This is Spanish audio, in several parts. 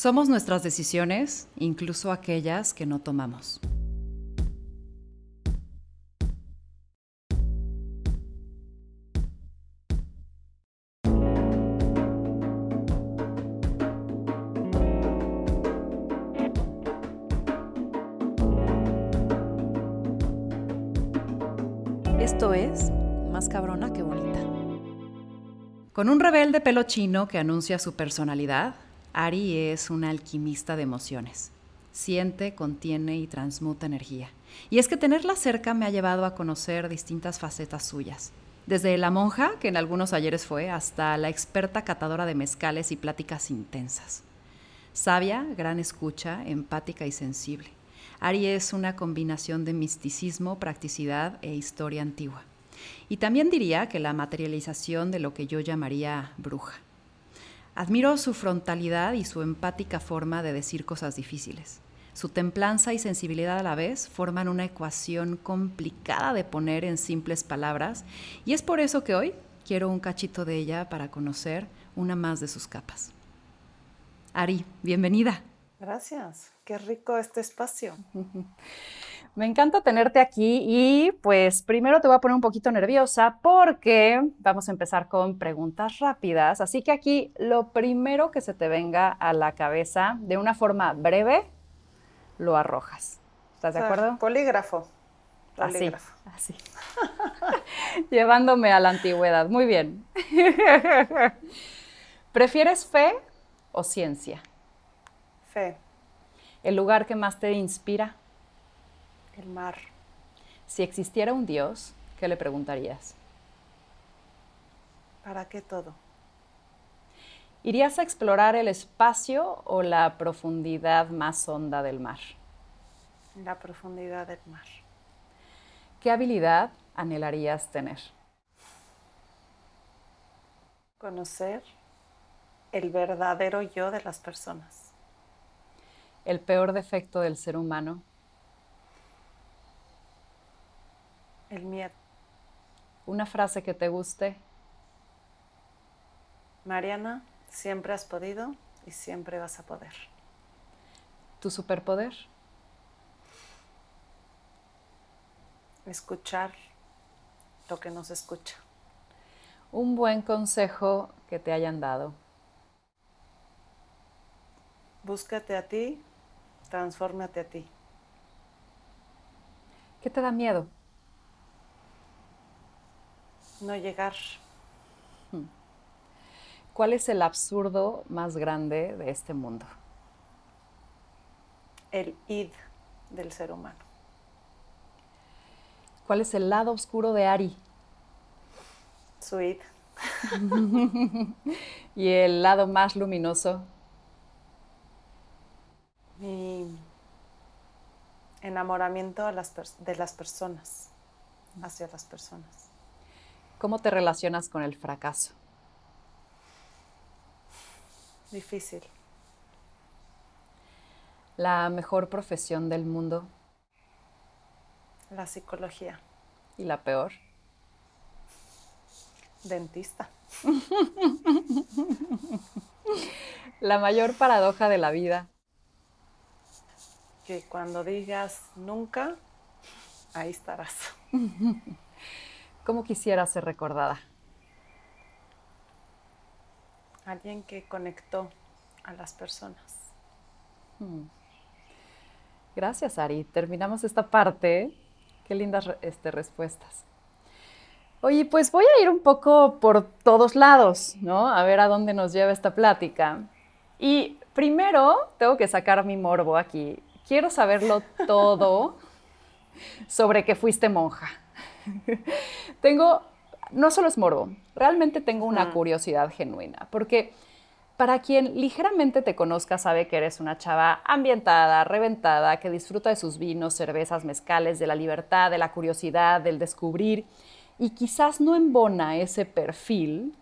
Somos nuestras decisiones, incluso aquellas que no tomamos. Esto es Más cabrona que bonita. Con un rebelde pelo chino que anuncia su personalidad, Ari es una alquimista de emociones. Siente, contiene y transmuta energía. Y es que tenerla cerca me ha llevado a conocer distintas facetas suyas. Desde la monja, que en algunos ayeres fue, hasta la experta catadora de mezcales y pláticas intensas. Sabia, gran escucha, empática y sensible. Ari es una combinación de misticismo, practicidad e historia antigua. Y también diría que la materialización de lo que yo llamaría bruja. Admiro su frontalidad y su empática forma de decir cosas difíciles. Su templanza y sensibilidad a la vez forman una ecuación complicada de poner en simples palabras y es por eso que hoy quiero un cachito de ella para conocer una más de sus capas. Ari, bienvenida. Gracias, qué rico este espacio. Me encanta tenerte aquí y pues primero te voy a poner un poquito nerviosa porque vamos a empezar con preguntas rápidas. Así que aquí lo primero que se te venga a la cabeza de una forma breve, lo arrojas. ¿Estás de acuerdo? Polígrafo. Polígrafo. Así. así. Llevándome a la antigüedad. Muy bien. ¿Prefieres fe o ciencia? Fe. ¿El lugar que más te inspira? El mar. Si existiera un Dios, ¿qué le preguntarías? ¿Para qué todo? ¿Irías a explorar el espacio o la profundidad más honda del mar? La profundidad del mar. ¿Qué habilidad anhelarías tener? Conocer el verdadero yo de las personas. ¿El peor defecto del ser humano? El miedo. Una frase que te guste. Mariana, siempre has podido y siempre vas a poder. ¿Tu superpoder? Escuchar lo que nos escucha. Un buen consejo que te hayan dado. Búscate a ti, transfórmate a ti. ¿Qué te da miedo? No llegar. Hmm. ¿Cuál es el absurdo más grande de este mundo? El id del ser humano. ¿Cuál es el lado oscuro de Ari? Su id. ¿Y el lado más luminoso? Mi enamoramiento de las personas, hacia las personas. ¿Cómo te relacionas con el fracaso? Difícil. La mejor profesión del mundo. La psicología. ¿Y la peor? Dentista. la mayor paradoja de la vida. Que cuando digas nunca, ahí estarás. ¿Cómo quisiera ser recordada? Alguien que conectó a las personas. Hmm. Gracias, Ari. Terminamos esta parte. Qué lindas este, respuestas. Oye, pues voy a ir un poco por todos lados, ¿no? A ver a dónde nos lleva esta plática. Y primero tengo que sacar mi morbo aquí. Quiero saberlo todo sobre que fuiste monja. Tengo, no solo es morbo, realmente tengo una curiosidad genuina, porque para quien ligeramente te conozca sabe que eres una chava ambientada, reventada, que disfruta de sus vinos, cervezas, mezcales, de la libertad, de la curiosidad, del descubrir, y quizás no embona ese perfil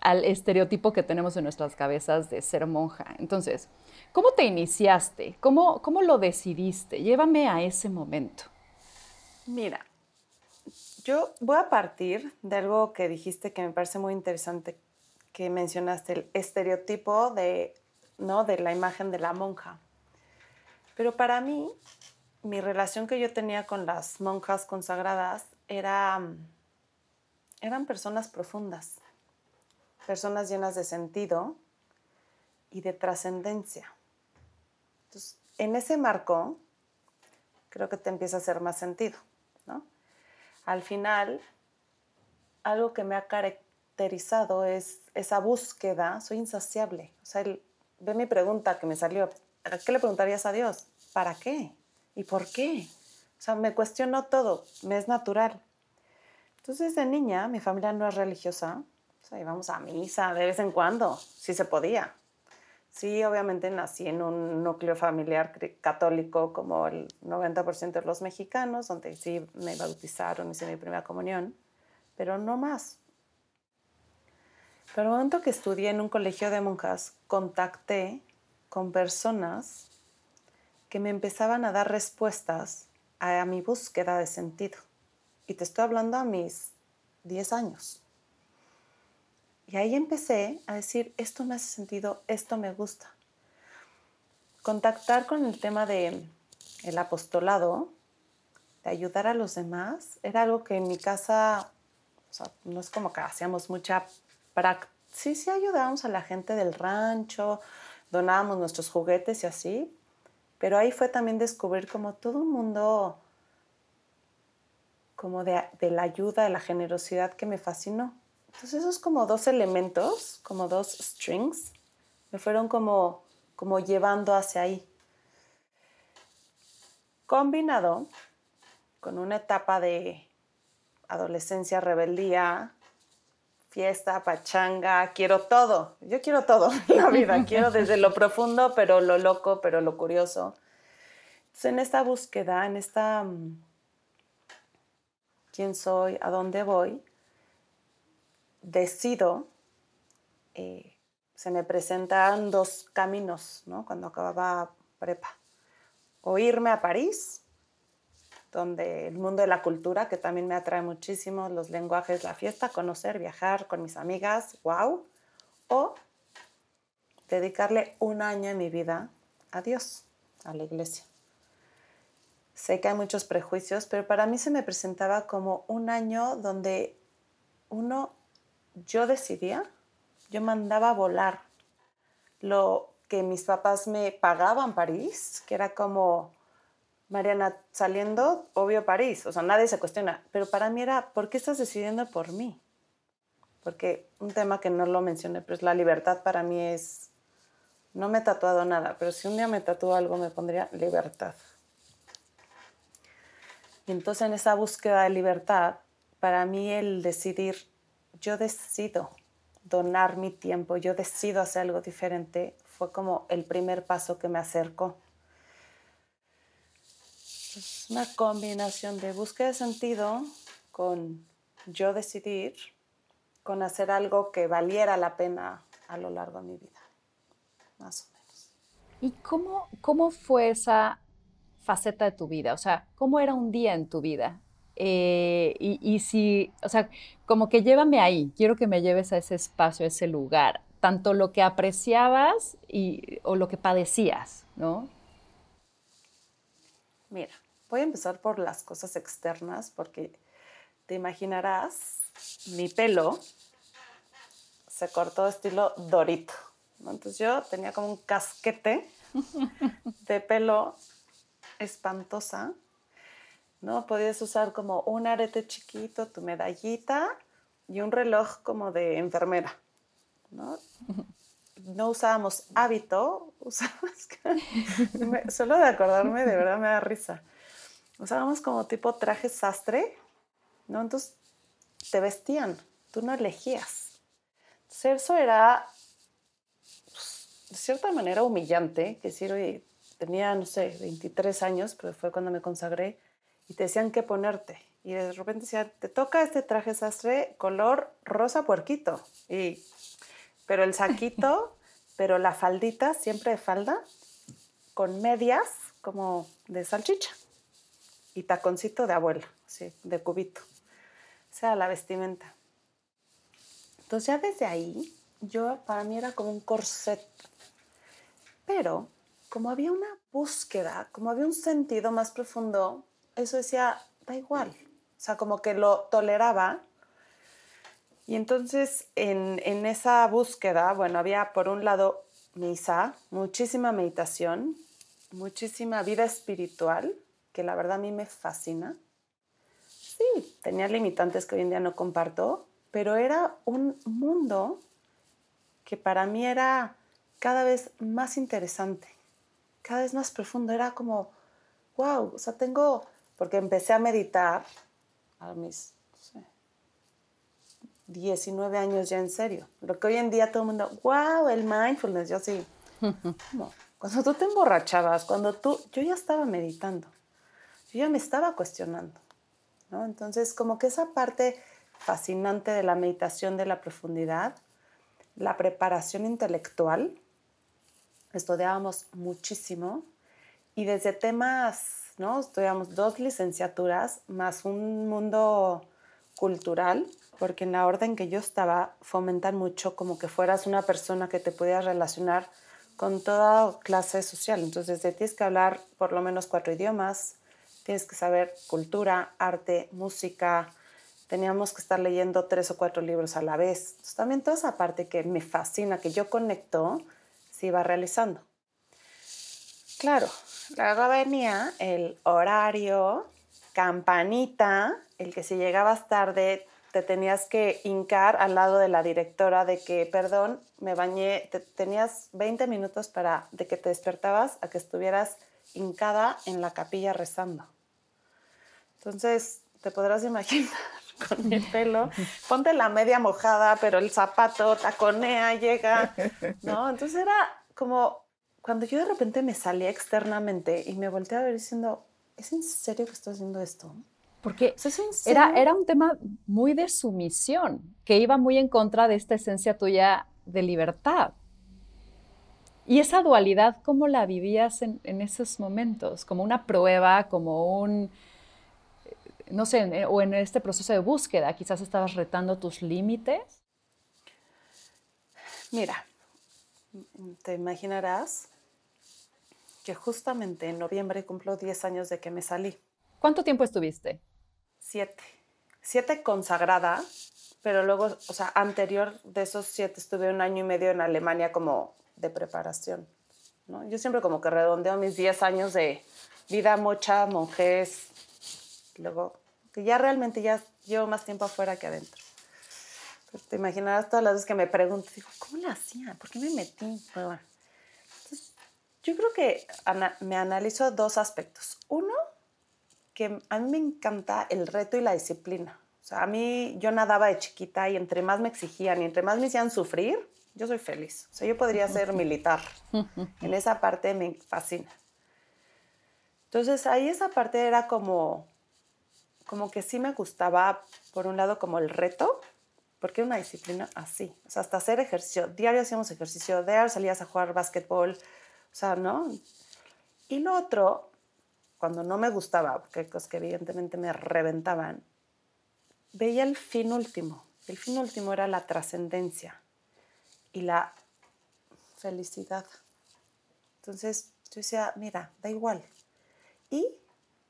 al estereotipo que tenemos en nuestras cabezas de ser monja. Entonces, ¿cómo te iniciaste? ¿Cómo, cómo lo decidiste? Llévame a ese momento. Mira, yo voy a partir de algo que dijiste que me parece muy interesante, que mencionaste, el estereotipo de ¿no? De la imagen de la monja. Pero para mí, mi relación que yo tenía con las monjas consagradas era, eran personas profundas, personas llenas de sentido y de trascendencia. Entonces, en ese marco, creo que te empieza a hacer más sentido, ¿no? Al final, algo que me ha caracterizado es esa búsqueda, soy insaciable. O sea, ve mi pregunta que me salió, ¿qué le preguntarías a Dios? ¿Para qué? ¿Y por qué? O sea, me cuestiono todo, me es natural. Entonces, de niña, mi familia no es religiosa, o sea, íbamos a misa de vez en cuando, si se podía. Sí, obviamente nací en un núcleo familiar católico como el 90% de los mexicanos, donde sí me bautizaron, hice mi primera comunión, pero no más. Pero el momento que estudié en un colegio de monjas, contacté con personas que me empezaban a dar respuestas a mi búsqueda de sentido. Y te estoy hablando a mis 10 años. Y ahí empecé a decir, esto me hace sentido, esto me gusta. Contactar con el tema de el apostolado, de ayudar a los demás, era algo que en mi casa, no es como que hacíamos mucha práctica. Sí, sí ayudábamos a la gente del rancho, donábamos nuestros juguetes y así, pero ahí fue también descubrir como todo un mundo como de, la ayuda, de la generosidad que me fascinó. Entonces esos como dos elementos, como dos strings, me fueron como, como llevando hacia ahí. Combinado con una etapa de adolescencia, rebeldía, fiesta, pachanga, quiero todo. Yo quiero todo en la vida. Quiero desde lo profundo, pero lo loco, pero lo curioso. Entonces, en esta búsqueda, en esta mm, quién soy, a dónde voy, decido, eh, se me presentan dos caminos, ¿no? Cuando acababa prepa. O irme a París donde el mundo de la cultura, que también me atrae muchísimo, los lenguajes, la fiesta, conocer, viajar con mis amigas, wow. O dedicarle un año en mi vida a Dios, a la iglesia. Sé que hay muchos prejuicios, pero para mí se me presentaba como un año donde uno, yo decidía, yo mandaba a volar lo que mis papás me pagaban París, que era como Mariana, saliendo, obvio París, o sea, nadie se cuestiona, pero para mí era, ¿por qué estás decidiendo por mí? Porque un tema que no lo mencioné, pero es la libertad para mí es, no me he tatuado nada, pero si un día me tatúo algo me pondría libertad. Y entonces en esa búsqueda de libertad, para mí el decidir, yo decido donar mi tiempo, yo decido hacer algo diferente, fue como el primer paso que me acercó es una combinación de búsqueda de sentido con yo decidir, con hacer algo que valiera la pena a lo largo de mi vida, más o menos. ¿Y cómo, cómo fue esa faceta de tu vida? O sea, ¿cómo era un día en tu vida? Eh, y, y, si, o sea, como que llévame ahí, quiero que me lleves a ese espacio, a ese lugar, tanto lo que apreciabas y, o lo que padecías, ¿no? Mira, Voy a empezar por las cosas externas porque te imaginarás, mi pelo se cortó estilo dorito. Entonces yo tenía como un casquete de pelo espantosa. ¿No? Podías usar como un arete chiquito, tu medallita y un reloj como de enfermera. ¿no? no usábamos hábito, solo de acordarme de verdad me da risa usábamos como tipo traje sastre, ¿no? Entonces te vestían, tú no elegías. Entonces eso era, pues, de cierta manera, humillante, que decir, oye, tenía, no sé, 23 años, pero fue cuando me consagré, y te decían qué ponerte. Y de repente decían, te toca este traje sastre color rosa puerquito. Y, pero el saquito, pero la faldita, siempre de falda, con medias como de salchicha y taconcito de abuela, sí, de cubito. O sea, la vestimenta. Entonces ya desde ahí, yo para mí era como un corset. Pero como había una búsqueda, como había un sentido más profundo, eso decía, da igual. O sea, como que lo toleraba. Y entonces en, en esa búsqueda, bueno, había por un lado misa, muchísima meditación, muchísima vida espiritual, que la verdad a mí me fascina. Sí, tenía limitantes que hoy en día no comparto, pero era un mundo que para mí era cada vez más interesante, cada vez más profundo. Era como, wow, o sea, tengo, porque empecé a meditar a mis 19 años ya en serio. Lo que hoy en día todo el mundo, wow, el mindfulness, yo sí. Cuando tú te emborrachabas, cuando tú, yo ya estaba meditando, yo ya me estaba cuestionando, ¿no? Entonces, como que esa parte fascinante de la meditación de la profundidad, la preparación intelectual, estudiábamos muchísimo y desde temas, Estudiamos dos licenciaturas más un mundo cultural, porque en la orden que yo estaba fomentan mucho como que fueras una persona que te pudieras relacionar con toda clase social. Entonces, tienes que hablar por lo menos cuatro idiomas, tienes que saber cultura, arte, música, teníamos que estar leyendo tres o cuatro libros a la vez. Entonces, también toda esa parte que me fascina, que yo conecto, se iba realizando. Claro, luego venía el horario, campanita, el que si llegabas tarde te tenías que hincar al lado de la directora de que, perdón, me bañé, tenías 20 minutos para de que te despertabas a que estuvieras hincada en la capilla rezando. Entonces, te podrás imaginar con mi pelo, ponte la media mojada, pero el zapato taconea, llega, ¿no? Entonces era como cuando yo de repente me salía externamente y me volteé a ver diciendo, ¿es en serio que estoy haciendo esto? Porque era, era un tema muy de sumisión, que iba muy en contra de esta esencia tuya de libertad. Y esa dualidad, ¿cómo la vivías en, esos momentos? Como una prueba, como un, no sé, o en este proceso de búsqueda, quizás estabas retando tus límites. Mira, te imaginarás que justamente en noviembre cumplo 10 años de que me salí. ¿Cuánto tiempo estuviste? siete. Siete consagrada, pero luego, o sea, anterior de esos siete estuve un año y medio en Alemania como de preparación. ¿no? Yo siempre como que redondeo mis diez años de vida mocha, monjes, luego, que ya realmente ya llevo más tiempo afuera que adentro. Te imaginarás todas las veces que me pregunto, digo, ¿cómo le hacía? ¿Por qué me metí? Yo creo que me analizo dos aspectos. Uno, que a mí me encanta el reto y la disciplina. O sea, a mí yo nadaba de chiquita y entre más me exigían y entre más me hacían sufrir, yo soy feliz. O sea, yo podría ser militar. En esa parte me fascina. Entonces, ahí esa parte era como, como que sí me gustaba, por un lado, como el reto, porque era una disciplina así. O sea, hasta hacer ejercicio. Diario hacíamos ejercicio, diario salías a jugar básquetbol. O sea, ¿no? Y lo otro cuando no me gustaba, porque cosas que evidentemente me reventaban, veía el fin último. El fin último era la trascendencia y la felicidad. Entonces yo decía, mira, da igual. Y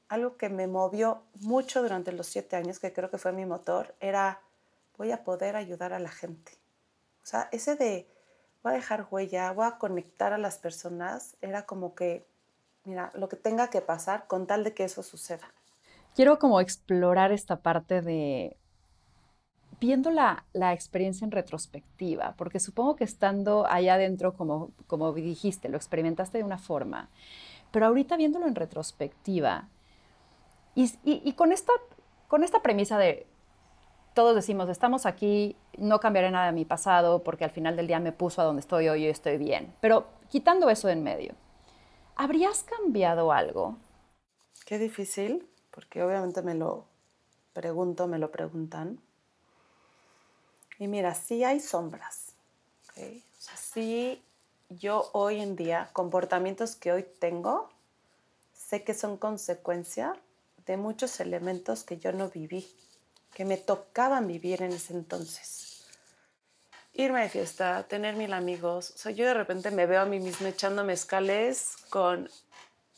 algo que me movió mucho durante los siete años, que creo que fue mi motor, era voy a poder ayudar a la gente. O sea, ese de voy a dejar huella, voy a conectar a las personas, era como que mira, lo que tenga que pasar con tal de que eso suceda. Quiero como explorar esta parte de viendo la, experiencia en retrospectiva, porque supongo que estando allá adentro, como, como dijiste, lo experimentaste de una forma, pero ahorita viéndolo en retrospectiva, y, con, esta, con esta premisa de todos decimos, estamos aquí, no cambiaré nada de mi pasado porque al final del día me puso a donde estoy hoy y estoy bien, pero quitando eso de en medio, ¿habrías cambiado algo? Qué difícil, porque obviamente me lo pregunto, me lo preguntan. Y mira, sí hay sombras. ¿okay? Sí, yo hoy en día, comportamientos que hoy tengo, sé que son consecuencia de muchos elementos que yo no viví, que me tocaban vivir en ese entonces. irme de fiesta, tener mil amigos. O sea, yo de repente me veo a mí misma echando mezcales con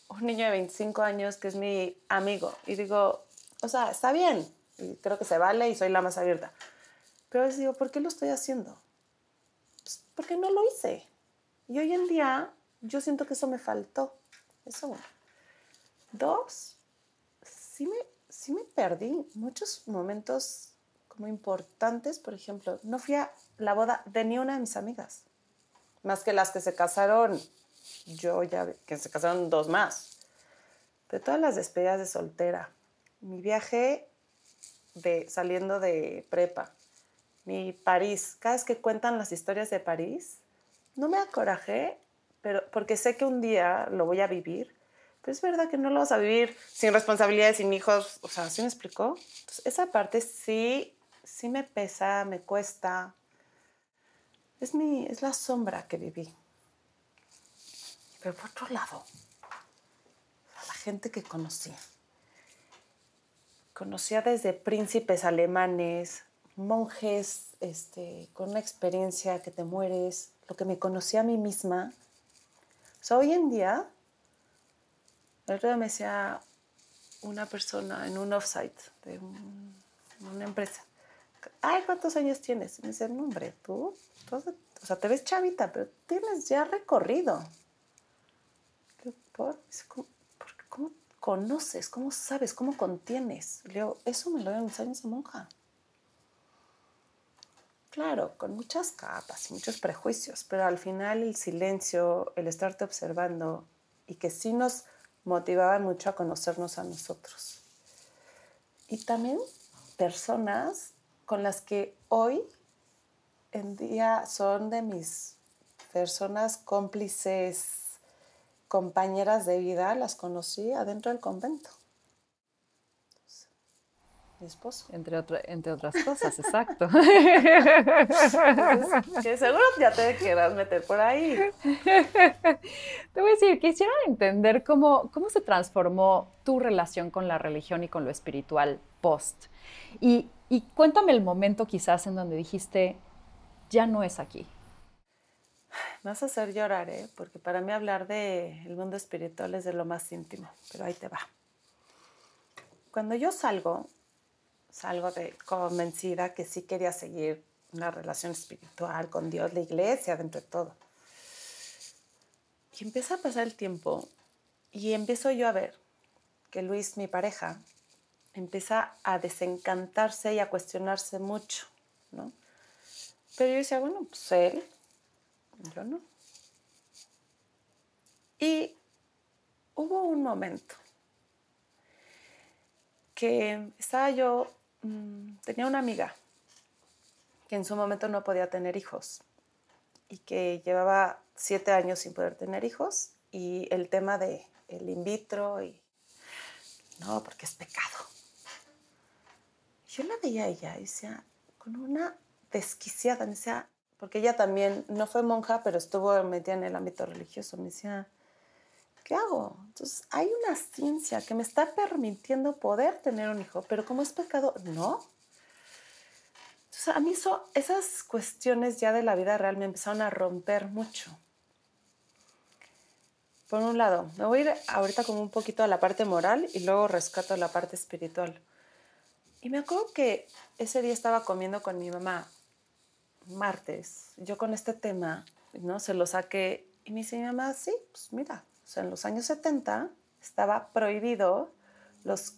un niño de 25 años que es mi amigo. Y digo, o sea, está bien. Y creo que se vale y soy la más abierta. Pero a veces digo, ¿por qué lo estoy haciendo? Pues porque no lo hice. Y hoy en día yo siento que eso me faltó. Eso uno. Dos, sí me, sí me perdí muchos momentos como importantes. Por ejemplo, no fui a la boda de ni una de mis amigas. Más que las que se casaron, yo ya, que se casaron dos más. De todas las despedidas de soltera, mi viaje de saliendo de prepa, mi París, cada vez que cuentan las historias de París, no me acorajé, pero porque sé que un día lo voy a vivir, es verdad que no lo vas a vivir sin responsabilidades, sin hijos, o sea, ¿sí me explicó? Esa parte sí, sí me pesa, me cuesta, es, mi, es la sombra que viví. Pero por otro lado, la gente que conocí. Conocía desde príncipes alemanes, monjes este, con una experiencia que te mueres, lo que me conocía a mí misma. O sea, hoy en día, el otro día me decía una persona en un offsite de una empresa, ay, ¿cuántos años tienes? Y me dice, no, hombre, tú, o sea, te ves chavita, pero tienes ya recorrido. ¿Por? ¿Cómo conoces? ¿Cómo sabes? ¿Cómo contienes? Le digo, eso me lo dio en mis años de monja. Claro, con muchas capas y muchos prejuicios, pero al final el silencio, el estarte observando y que sí nos motivaban mucho a conocernos a nosotros. Y también personas con las que hoy en día son de mis personas cómplices, compañeras de vida, las conocí adentro del convento. Mi esposo. Entre, entre otras cosas, exacto. que seguro ya te quieras meter por ahí. Te voy a decir, quisiera entender cómo, cómo se transformó tu relación con la religión y con lo espiritual post. Y y cuéntame el momento quizás en donde dijiste, ya no es aquí. Me vas a hacer llorar, ¿eh? porque para mí hablar del mundo espiritual es de lo más íntimo, pero ahí te va. Cuando yo salgo, salgo de convencida que sí quería seguir una relación espiritual con Dios, la iglesia, dentro de todo. Y empieza a pasar el tiempo y empiezo yo a ver que Luis, mi pareja, empieza a desencantarse y a cuestionarse mucho, ¿no? Pero yo decía, bueno, pues él, yo no. Y hubo un momento que estaba yo, mm, tenía una amiga que en su momento no podía tener hijos y que llevaba siete años sin poder tener hijos y el tema de el in vitro y no, porque es pecado. Yo la veía a ella, y decía, con una desquiciada, me decía, porque ella también no fue monja, pero estuvo metida en el ámbito religioso, decía, ¿qué hago? Entonces, hay una ciencia que me está permitiendo poder tener un hijo, pero como es pecado, no. Entonces, a mí esas cuestiones ya de la vida real me empezaron a romper mucho. Por un lado, me voy a ir ahorita como un poquito a la parte moral y luego rescato la parte espiritual. Y me acuerdo que ese día estaba comiendo con mi mamá, martes, yo con este tema, ¿no? Se lo saqué y me dice mi mamá, sí, pues mira, o sea, en los años 70 estaba prohibido los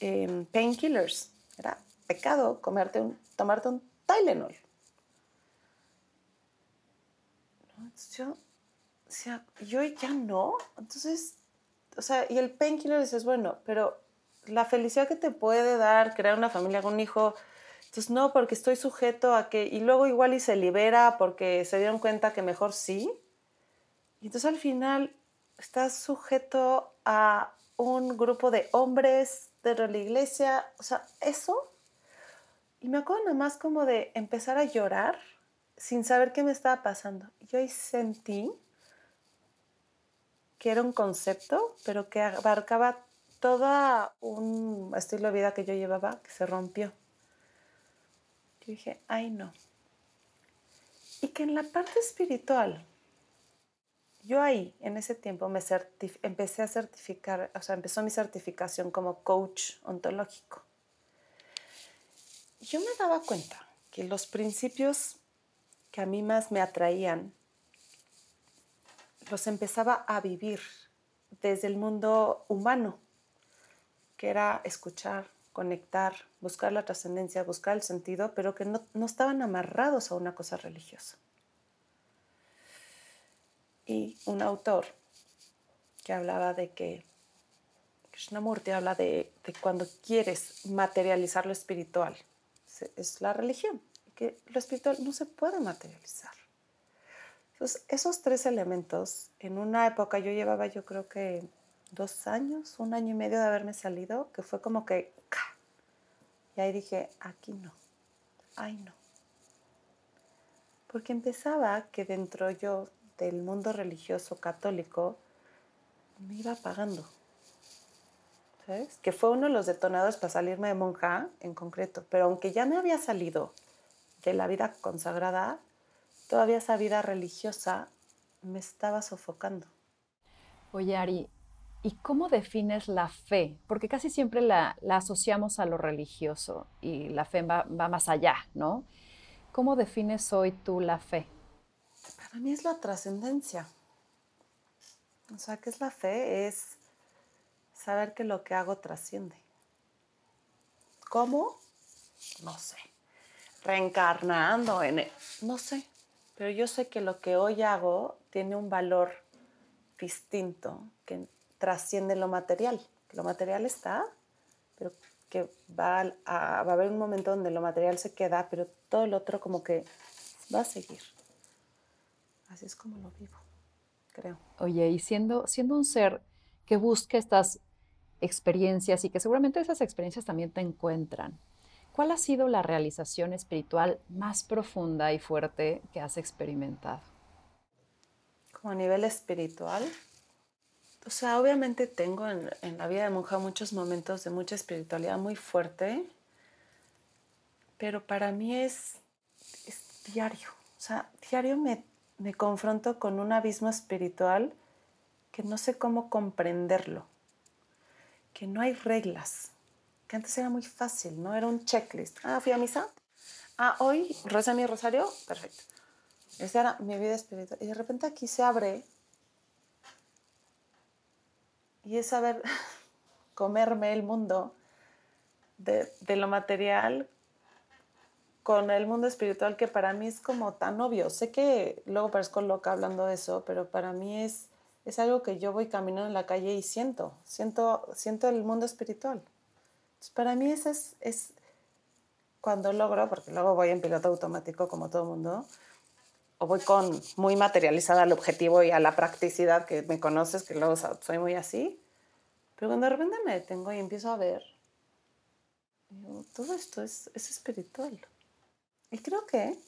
em, painkillers. Era pecado comerte un, tomarte un Tylenol. Entonces yo decía, yo ya no. Entonces, o sea, y el painkiller dices, bueno, pero la felicidad que te puede dar crear una familia con un hijo, entonces no, porque estoy sujeto a que, y luego igual y se libera porque se dieron cuenta que mejor sí. Y entonces al final estás sujeto a un grupo de hombres de la iglesia, o sea, eso. Y me acuerdo nada más como de empezar a llorar sin saber qué me estaba pasando. Yo sentí que era un concepto, pero que abarcaba todo un estilo de vida que yo llevaba que se rompió. Yo dije, ay no. Y que en la parte espiritual, yo ahí, en ese tiempo, me empecé a certificar, o sea, empezó mi certificación como coach ontológico. Yo me daba cuenta que los principios que a mí más me atraían, los empezaba a vivir desde el mundo humano, que era escuchar, conectar, buscar la trascendencia, buscar el sentido, pero que no, no, estaban amarrados a una cosa religiosa. Y un autor que hablaba de que Krishnamurti habla de, cuando quieres materializar lo espiritual, es la religión, que lo espiritual no se puede materializar. Entonces, esos tres elementos, en una época yo llevaba yo creo que dos años, un año y medio de haberme salido, que fue como que... Y ahí dije, aquí no, ay no. Porque empezaba que dentro yo del mundo religioso católico me iba apagando. ¿Sabes? Que fue uno de los detonadores para salirme de monja en concreto. Pero aunque ya me había salido de la vida consagrada, todavía esa vida religiosa me estaba sofocando. Oye, Ari, ¿y cómo defines la fe? Porque casi siempre la, asociamos a lo religioso y la fe va, va, más allá, ¿no? ¿Cómo defines hoy tú la fe? Para mí es la trascendencia. O sea, ¿qué es la fe? Es saber que lo que hago trasciende. ¿Cómo? No sé. Reencarnando en... E, no sé. Pero yo sé que lo que hoy hago tiene un valor distinto que trasciende lo material. Lo material está, pero que va a, haber un momento donde lo material se queda, pero todo lo otro como que va a seguir. Así es como lo vivo, creo. Oye, y siendo, siendo un ser que busca estas experiencias y que seguramente esas experiencias también te encuentran, ¿Cuál ha sido la realización espiritual más profunda y fuerte que has experimentado? Como a nivel espiritual. O sea, obviamente tengo en, la vida de monja muchos momentos de mucha espiritualidad muy fuerte, pero para mí es, es diario. O sea, diario me, me confronto con un abismo espiritual que no sé cómo comprenderlo, que no hay reglas, que antes era muy fácil, ¿no? Era un checklist. Ah, fui a misa. Ah, hoy reza mi rosario. Perfecto. Esa era mi vida espiritual. Y de repente aquí se abre y es saber comerme el mundo de, lo material con el mundo espiritual que para mí es como tan obvio. Sé que luego parezco loca hablando de eso, pero para mí es, es algo que yo voy caminando en la calle y siento, siento, siento el mundo espiritual para mí eso es, cuando logro, porque luego voy en piloto automático como todo mundo, o voy con muy materializada al objetivo y a la practicidad que me conoces, que luego soy muy así, pero cuando de repente me detengo y empiezo a ver, todo esto es, es espiritual. Y creo que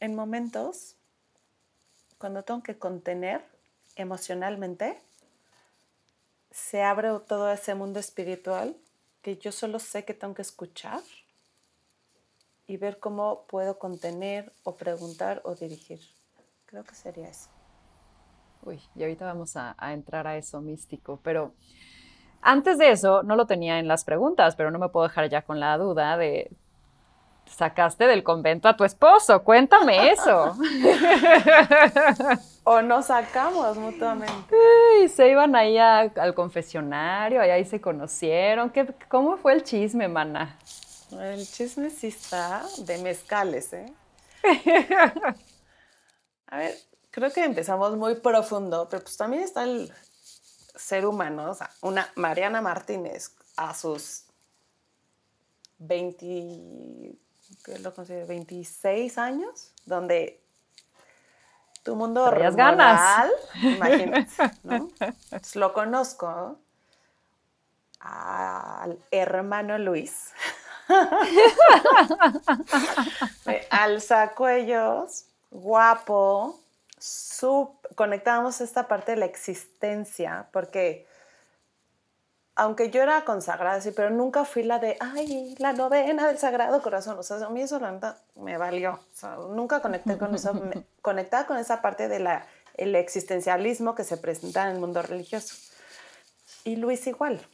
en momentos, cuando tengo que contener emocionalmente, se abre todo ese mundo espiritual que yo solo sé que tengo que escuchar y ver cómo puedo contener o preguntar o dirigir. Creo que sería eso. Uy, y ahorita vamos a, entrar a eso místico, pero antes de eso no lo tenía en las preguntas, pero no me puedo dejar ya con la duda de, sacaste del convento a tu esposo, cuéntame eso. o nos sacamos mutuamente. Y se iban ahí al confesionario, ahí, ahí se conocieron. ¿Qué, ¿Cómo fue el chisme, mana? El chisme sí está de mezcales, ¿eh? A ver, creo que empezamos muy profundo, pero pues también está el ser humano, o sea, una Mariana Martínez a sus 20, ¿qué lo considero? 26 años, donde tu mundo real, ganas. imagínate, ¿no? lo conozco al hermano Luis. Alza cuellos, guapo, sub, conectábamos esta parte de la existencia, porque aunque yo era consagrada, sí, pero nunca fui la de, ay, la novena del Sagrado Corazón. O sea, a mí eso me valió. O sea, nunca conecté con eso. Me, conectaba con esa parte del el existencialismo que se presenta en el mundo religioso. Y Luis igual.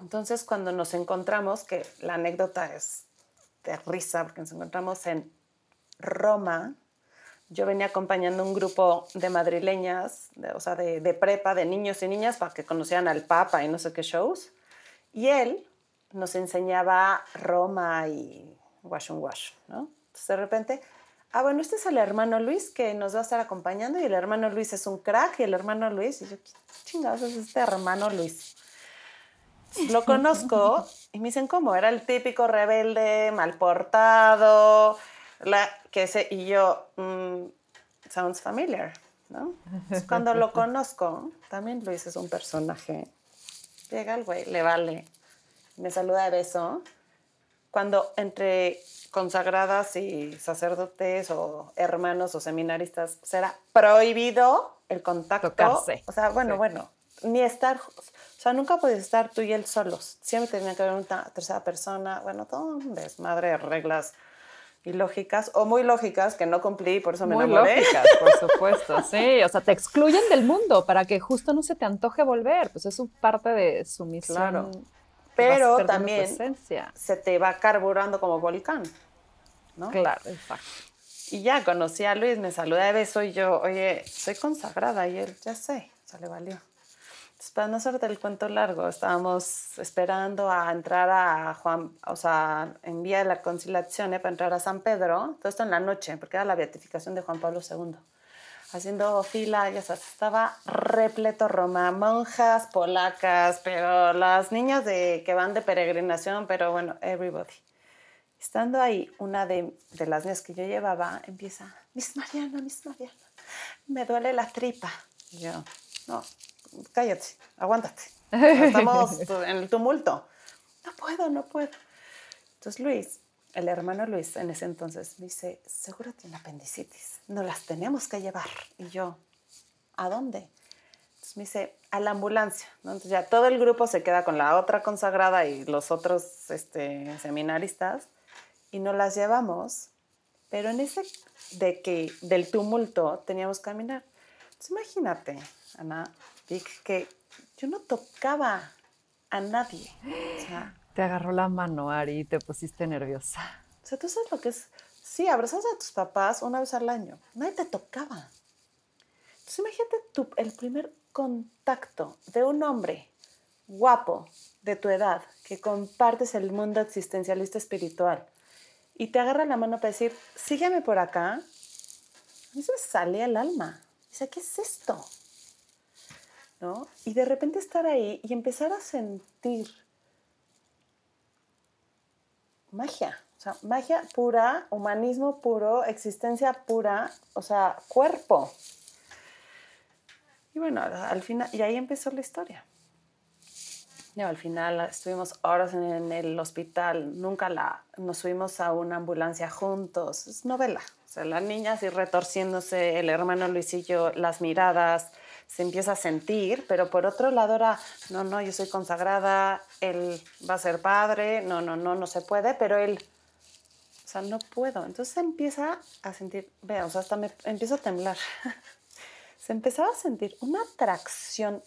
Entonces, cuando nos encontramos, que la anécdota es de risa, porque nos encontramos en Roma, yo venía acompañando un grupo de madrileñas, o sea, de, prepa, de niños y niñas, para que conocieran al Papa y no sé qué shows. Y él nos enseñaba Roma y wash and wash, ¿no? Entonces, de repente, ah, bueno, este es el hermano Luis que nos va a estar acompañando y el hermano Luis es un crack y el hermano Luis, y yo, ¿qué chingados es este hermano Luis? Lo conozco y me dicen, ¿cómo? Era el típico rebelde, mal portado, la, que ese, y yo, mm, sounds familiar, ¿no? cuando lo conozco, también Luis es un personaje. Llega el güey, le vale, me saluda de beso. Cuando entre consagradas y sacerdotes o hermanos o seminaristas será prohibido el contacto. O sea, bueno, bueno, ni estar, o sea, nunca puedes estar tú y él solos. Siempre tenía que haber una tercera persona. Bueno, todo un desmadre de reglas y lógicas, o muy lógicas, que no cumplí, por eso me muy enamoré. lógicas, por supuesto, sí. O sea, te excluyen del mundo para que justo no se te antoje volver. Pues es parte de su misión. Claro. Pero también se te va carburando como volcán, ¿no? Claro, exacto. Y ya conocí a Luis, me saluda de beso y yo, oye, soy consagrada y él, ya sé, se le valió. Para no hacerte el cuento largo, estábamos esperando a entrar a Juan, o sea, en vía de la conciliación para entrar a San Pedro, todo esto en la noche, porque era la beatificación de Juan Pablo II. Haciendo fila, ya sabes, estaba repleto Roma, monjas polacas, pero las niñas de, que van de peregrinación, pero bueno, everybody. Estando ahí, una de, de las niñas que yo llevaba empieza, Miss Mariana, Miss Mariana, me duele la tripa. Y yo, no, cállate, aguántate. Estamos en el tumulto. No puedo, no puedo. Entonces Luis, el hermano Luis en ese entonces, me dice, seguro tiene apendicitis, no las tenemos que llevar. Y yo, ¿a dónde? Entonces me dice, a la ambulancia. Entonces ya todo el grupo se queda con la otra consagrada y los otros este, seminaristas y nos las llevamos, pero en ese de que del tumulto teníamos que caminar. Entonces imagínate, Ana, que yo no tocaba a nadie. te agarró la mano, Ari, y te pusiste nerviosa. O sea, tú sabes lo que es. Sí, abrazas a tus papás una vez al año. Nadie te tocaba. Entonces, imagínate tu, el primer contacto de un hombre guapo de tu edad que compartes el mundo existencialista espiritual y te agarra la mano para decir, sígueme por acá. A mí se me sale el alma. Dice, ¿qué es esto? ¿No? Y de repente estar ahí y empezar a sentir magia, o sea, magia pura, humanismo puro, existencia pura, o sea, cuerpo. Y bueno, al final, y ahí empezó la historia. al final estuvimos horas en el hospital, nunca la, nos subimos a una ambulancia juntos, es novela. O sea, las niñas y retorciéndose, el hermano Luisillo, las miradas, se empieza a sentir, pero por otro lado era, no, no, yo soy consagrada, él va a ser padre, no, no, no, no se puede, pero él, o sea, no puedo. Entonces se empieza a sentir, vea, o sea, hasta me empiezo a temblar. se empezaba a sentir una atracción.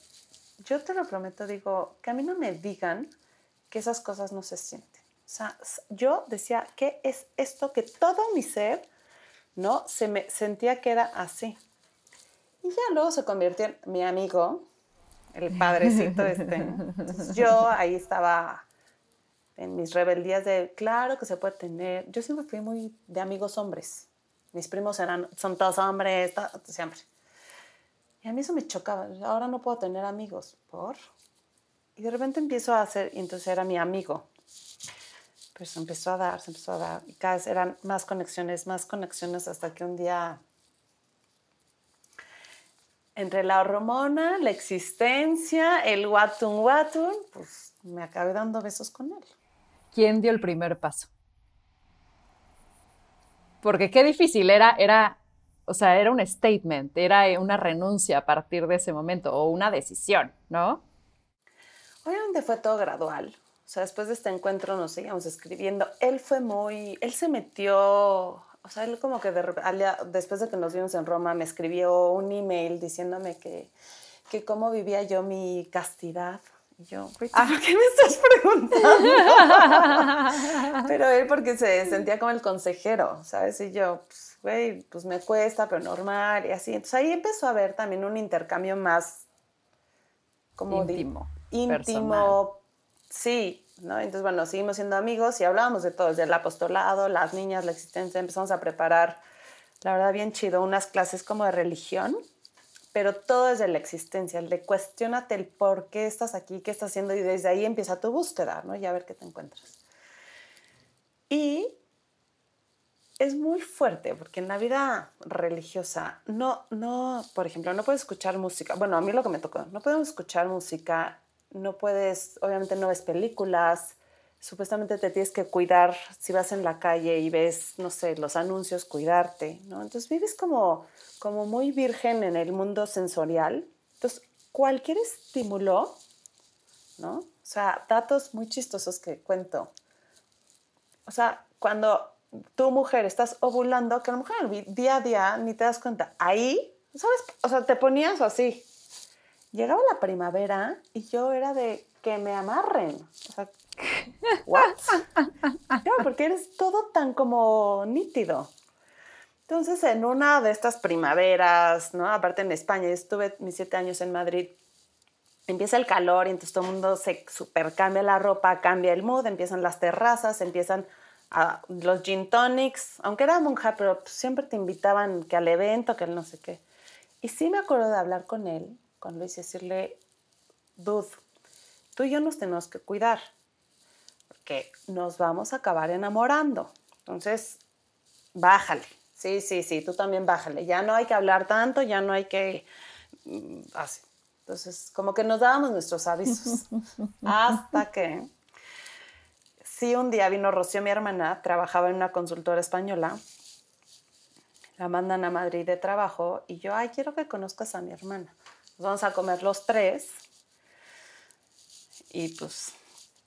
Yo te lo prometo, digo, que a mí no me digan que esas cosas no se sienten. O sea, yo decía, ¿qué es esto que todo mi ser, no, se me sentía que era así? Y ya luego se convirtió en mi amigo, el padrecito este. yo ahí estaba en mis rebeldías de, claro que se puede tener. Yo siempre fui muy de amigos hombres. Mis primos eran, son todos hombres, siempre. Y a mí eso me chocaba. Ahora no puedo tener amigos. ¿Por? Y de repente empiezo a hacer, y entonces era mi amigo. Pues se empezó a dar, se empezó a dar. Y cada vez eran más conexiones, más conexiones, hasta que un día entre la hormona, la existencia, el watun watun, pues me acabé dando besos con él. ¿Quién dio el primer paso? Porque qué difícil era, era, o sea, era un statement, era una renuncia a partir de ese momento o una decisión, ¿no? Obviamente fue todo gradual. O sea, después de este encuentro nos seguíamos escribiendo. Él fue muy, él se metió, o sea, él como que después de que nos vimos en Roma me escribió un email diciéndome que, que cómo vivía yo mi castidad. Y yo, ah. ¿por qué me estás preguntando? pero él porque se sentía como el consejero, ¿sabes? Y yo, pues, güey, pues me cuesta, pero normal y así. Entonces ahí empezó a haber también un intercambio más como íntimo íntimo, sí, ¿no? Entonces, bueno, seguimos siendo amigos y hablábamos de todo, desde el apostolado, las niñas, la existencia, empezamos a preparar, la verdad, bien chido, unas clases como de religión, pero todo desde la existencia, el de cuestionate el por qué estás aquí, qué estás haciendo, y desde ahí empieza tu búsqueda, ¿no? Y a ver qué te encuentras. Y es muy fuerte porque en la vida religiosa no, no, por ejemplo, no puedes escuchar música. Bueno, a mí lo que me tocó, no podemos escuchar música no puedes, obviamente no ves películas, supuestamente te tienes que cuidar si vas en la calle y ves, no sé, los anuncios, cuidarte, ¿no? Entonces vives como, como muy virgen en el mundo sensorial. Entonces, cualquier estímulo, ¿no? O sea, datos muy chistosos que cuento. O sea, cuando tu mujer estás ovulando, que a lo mejor día a día ni te das cuenta, ahí, ¿sabes? O sea, te ponías así, llegaba la primavera y yo era de que me amarren. O sea, ¿what? porque eres todo tan como nítido. Entonces, en una de estas primaveras, ¿no? Aparte en España, estuve mis siete años en Madrid, empieza el calor y entonces todo el mundo se super cambia la ropa, cambia el mood, empiezan las terrazas, empiezan los gin tonics, aunque era monja, pero siempre te invitaban que al evento, que no sé qué. Y sí me acuerdo de hablar con él con Luis y decirle, dude, tú y yo nos tenemos que cuidar, porque nos vamos a acabar enamorando. Entonces, bájale. Sí, sí, sí, tú también bájale. Ya no hay que hablar tanto, ya no hay que... Mm, así. Entonces, como que nos dábamos nuestros avisos. Hasta que, sí, un día vino Rocío, mi hermana, trabajaba en una consultora española. La mandan a Madrid de trabajo y yo, ay, quiero que conozcas a mi hermana vamos a comer los tres. Y pues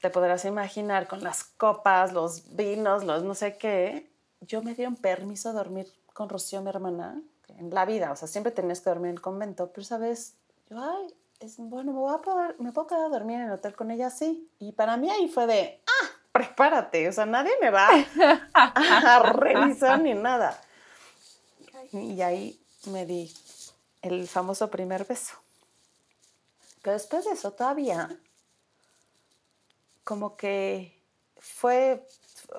te podrás imaginar con las copas, los vinos, los no sé qué. Yo me dieron permiso de dormir con Rocío, mi hermana, en la vida. O sea, siempre tenías que dormir en el convento. Pero esa vez, yo, ay, es, bueno, me, voy a poder, me puedo quedar a dormir en el hotel con ella así. Y para mí ahí fue de, ah, prepárate. O sea, nadie me va a revisar ni nada. Y ahí me di el famoso primer beso. Pero después de eso todavía, como que fue,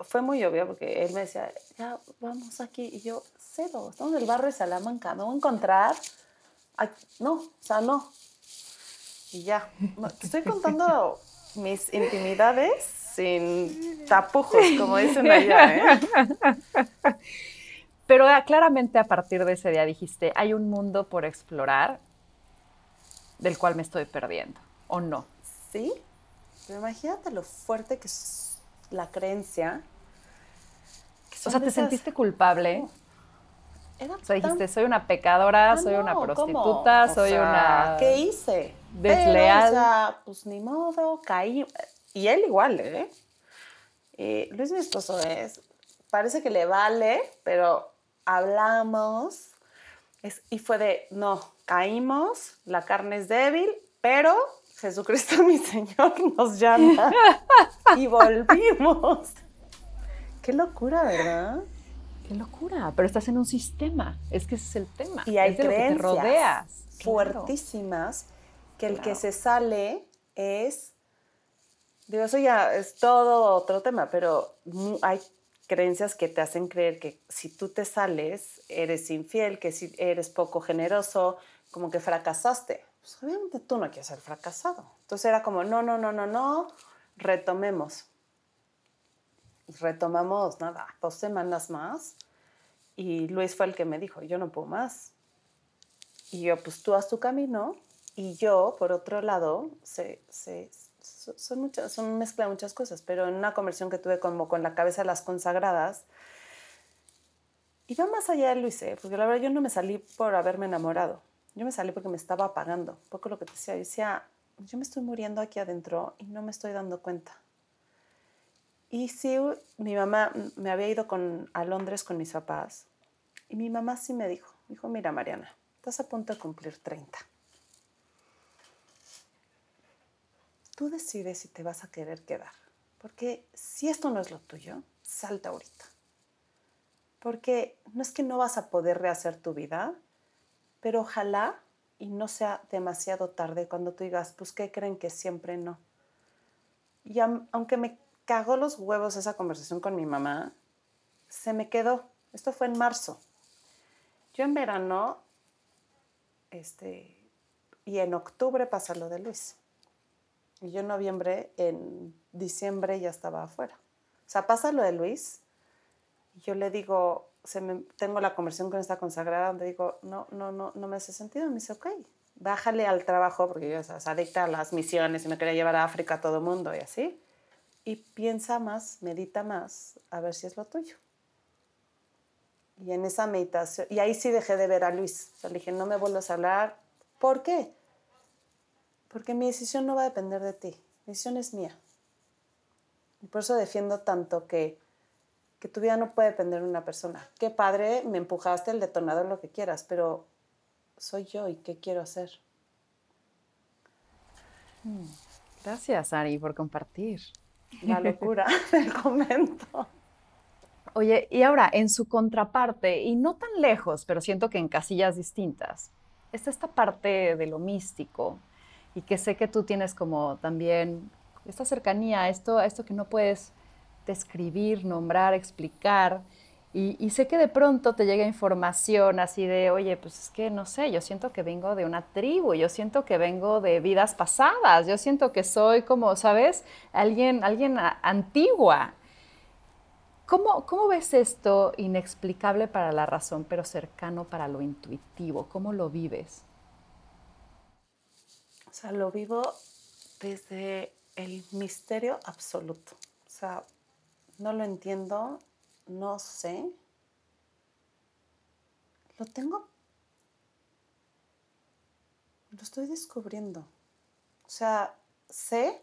fue muy obvio porque él me decía, ya vamos aquí. Y yo, cero, estamos en el barrio de Salamanca, ¿no voy a encontrar? no, o sea, no. Y ya, estoy contando mis intimidades sin tapujos, como dicen allá. ¿eh? Pero ah, claramente a partir de ese día dijiste, hay un mundo por explorar del cual me estoy perdiendo, ¿o no? Sí, pero imagínate lo fuerte que es la creencia. o sea, ¿te sentiste culpable? o sea, dijiste, soy una pecadora, ah, soy una prostituta, soy una... ¿Qué hice? Desleal. o sea, pues ni modo, caí. Y él igual, ¿eh? Y Luis, mi esposo, es... Parece que le vale, pero hablamos. Y fue de, no, caímos, la carne es débil, pero Jesucristo mi Señor nos llama y volvimos. Qué locura, ¿verdad? Qué locura, pero estás en un sistema, es que ese es el tema. Y hay creencias rodeas. fuertísimas que el que se sale es, digo, eso ya es todo otro tema, pero hay creencias que te hacen creer que si tú te sales, eres infiel, que si eres poco generoso, como que fracasaste. Pues obviamente tú no quieres ser fracasado. Entonces era como, no, no, no, no, no, retomemos. Y retomamos, nada, dos semanas más. Y Luis fue el que me dijo, yo no puedo más. Y yo, pues tú haz tu camino. Y yo, por otro lado, se, se, son, muchas, son mezcla muchas cosas, pero en una conversión que tuve como con la cabeza de las consagradas, iba más allá de Luis, porque la verdad yo no me salí por haberme enamorado. Yo me salí porque me estaba apagando. Un poco lo que te decía, yo yo me estoy muriendo aquí adentro y no me estoy dando cuenta. Y sí, mi mamá me había ido con, a Londres con mis papás y mi mamá sí me dijo, dijo, mira Mariana, estás a punto de cumplir 30. Tú decides si te vas a querer quedar, porque si esto no es lo tuyo, salta ahorita. Porque no es que no vas a poder rehacer tu vida, pero ojalá y no sea demasiado tarde cuando tú digas, pues, ¿qué creen que siempre no? Y aunque me cagó los huevos esa conversación con mi mamá, se me quedó. Esto fue en marzo. Yo en verano, este, y en octubre pasa lo de Luis. Y yo en noviembre, en diciembre ya estaba afuera. O sea, pasa lo de Luis. Yo le digo, se me, tengo la conversión con esta consagrada donde digo, no, no, no, no me hace sentido. Me dice, ok, bájale al trabajo, porque yo se adicta a las misiones y me quería llevar a África a todo mundo y así. Y piensa más, medita más, a ver si es lo tuyo. Y en esa meditación, y ahí sí dejé de ver a Luis. O sea, le dije, no me vuelvas a hablar. ¿Por qué? Porque mi decisión no va a depender de ti. Mi decisión es mía. Y por eso defiendo tanto que que tu vida no puede depender de una persona. Qué padre, me empujaste el detonador, lo que quieras, pero soy yo y qué quiero hacer. Mm, gracias, Ari, por compartir. La locura del comento. Oye, y ahora, en su contraparte, y no tan lejos, pero siento que en casillas distintas, está esta parte de lo místico, y que sé que tú tienes como también esta cercanía, esto, esto que no puedes describir, nombrar, explicar. Y, sé que de pronto te llega información así de, oye, pues es que no sé, yo siento que vengo de una tribu, yo siento que vengo de vidas pasadas, yo siento que soy como, ¿sabes? Alguien, alguien antigua. ¿Cómo, ¿Cómo ves esto inexplicable para la razón, pero cercano para lo intuitivo? ¿Cómo lo vives? O sea, lo vivo desde el misterio absoluto. O sea, no lo entiendo, no sé. Lo tengo, lo estoy descubriendo. O sea, sé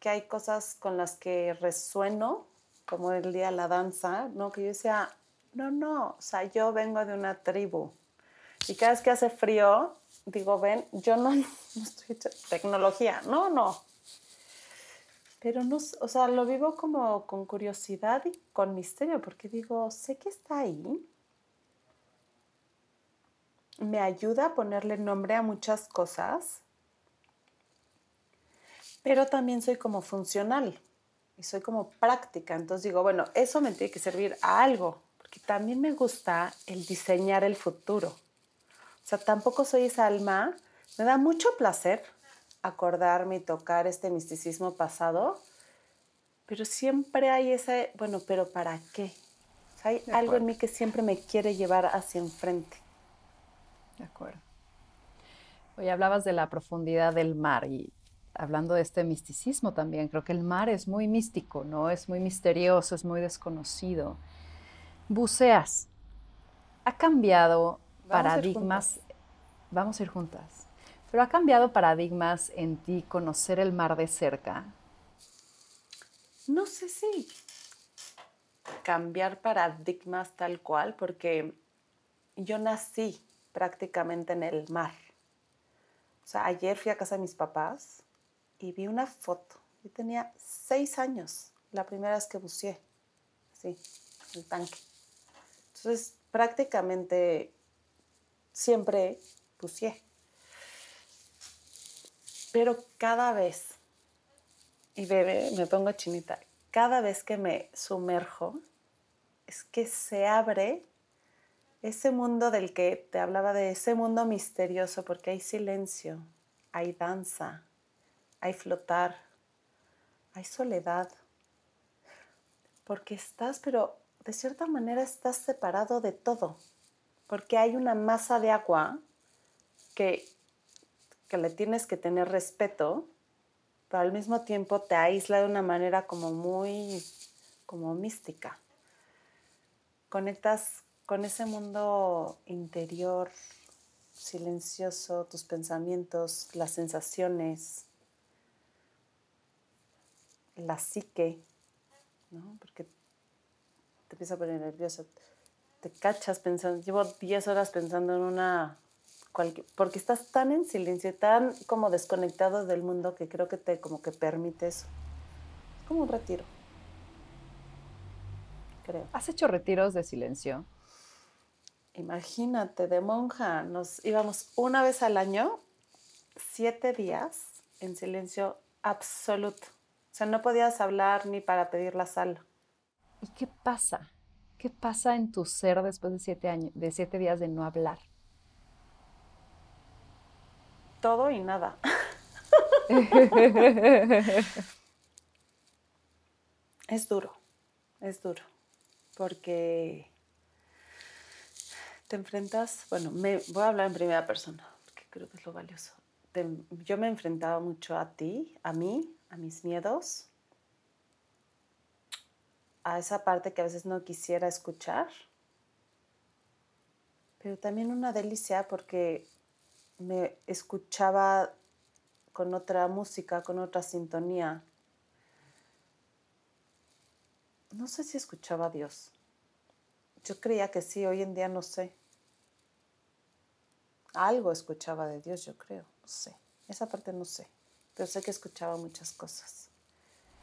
que hay cosas con las que resueno, como el día de la danza, ¿no? Que yo decía, no, no, o sea, yo vengo de una tribu. Y cada vez que hace frío, digo, ven, yo no, no estoy hecha tecnología, no, no, pero no, o sea, lo vivo como con curiosidad y con misterio, porque digo, sé que está ahí. Me ayuda a ponerle nombre a muchas cosas, pero también soy como funcional y soy como práctica. Entonces digo, bueno, eso me tiene que servir a algo, porque también me gusta el diseñar el futuro. O sea, tampoco soy esa alma, me da mucho placer acordarme y tocar este misticismo pasado, pero siempre hay ese, bueno, pero ¿para qué? hay algo en mí que siempre me quiere llevar hacia enfrente. De acuerdo. Hoy hablabas de la profundidad del mar y hablando de este misticismo también, creo que el mar es muy místico, ¿no? Es muy misterioso, es muy desconocido. Buceas. Ha cambiado paradigmas. Vamos a ir juntas. Pero ha cambiado paradigmas en ti conocer el mar de cerca. No sé si cambiar paradigmas tal cual, porque yo nací prácticamente en el mar. O sea, ayer fui a casa de mis papás y vi una foto. Yo tenía seis años, la primera vez que buceé, sí, el tanque. Entonces, prácticamente siempre buceé. Pero cada vez, y bebé, me pongo chinita, cada vez que me sumerjo, es que se abre ese mundo del que te hablaba, de ese mundo misterioso, porque hay silencio, hay danza, hay flotar, hay soledad, porque estás, pero de cierta manera estás separado de todo, porque hay una masa de agua que que le tienes que tener respeto, pero al mismo tiempo te aísla de una manera como muy, como mística. Conectas con ese mundo interior silencioso, tus pensamientos, las sensaciones, la psique, ¿no? Porque te empieza a poner nervioso. Te cachas pensando, llevo 10 horas pensando en una... porque estás tan en silencio, tan como desconectado del mundo que creo que te como que permite eso. Es como un retiro. Creo. ¿Has hecho retiros de silencio? Imagínate, de monja, nos íbamos una vez al año, siete días en silencio absoluto. O sea, no podías hablar ni para pedir la sal. ¿Y qué pasa? ¿Qué pasa en tu ser después de siete, años, de siete días de no hablar? Todo y nada. es duro, es duro, porque te enfrentas, bueno, me, voy a hablar en primera persona, porque creo que es lo valioso. yo me enfrentaba mucho a ti, a mí, a mis miedos, a esa parte que a veces no quisiera escuchar, pero también una delicia porque me escuchaba con otra música, con otra sintonía. No sé si escuchaba a Dios. Yo creía que sí, hoy en día no sé. Algo escuchaba de Dios, yo creo, no sé. Esa parte no sé, pero sé que escuchaba muchas cosas.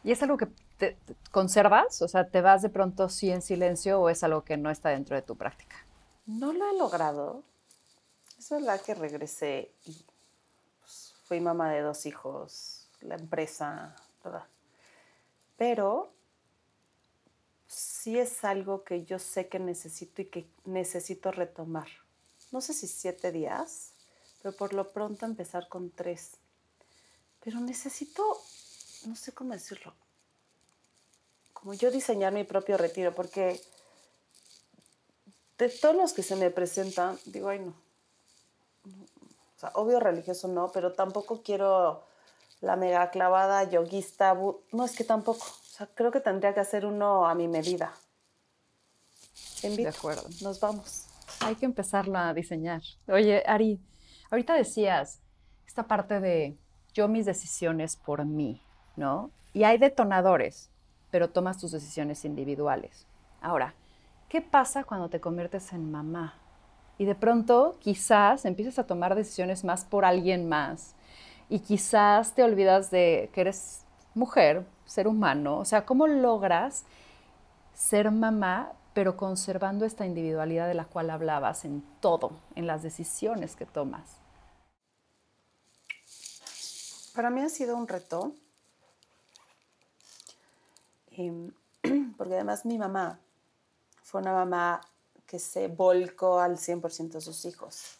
¿Y es algo que te, conservas? O sea, ¿te vas de pronto sí en silencio o es algo que no está dentro de tu práctica? No lo he logrado. Es verdad que regresé y pues, fui mamá de dos hijos, la empresa, toda. Pero sí es algo que yo sé que necesito y que necesito retomar. No sé si siete días, pero por lo pronto empezar con tres. Pero necesito no sé cómo decirlo, como yo diseñar mi propio retiro, porque de todos los que se me presentan, digo, ay no. O sea, obvio religioso no, pero tampoco quiero la mega clavada yoguista. No, es que tampoco. O sea, creo que tendría que hacer uno a mi medida. De acuerdo. Nos vamos. Hay que empezarlo a diseñar. Oye, Ari, ahorita decías esta parte de yo mis decisiones por mí. ¿no? Y hay detonadores, pero tomas tus decisiones individuales. Ahora, ¿qué pasa cuando te conviertes en mamá? Y de pronto quizás empiezas a tomar decisiones más por alguien más y quizás te olvidas de que eres mujer, ser humano. O sea, ¿cómo logras ser mamá pero conservando esta individualidad de la cual hablabas en todo, en las decisiones que tomas? Para mí ha sido un reto Em, porque además mi mamá fue una mamá que se volcó al 100% de sus hijos.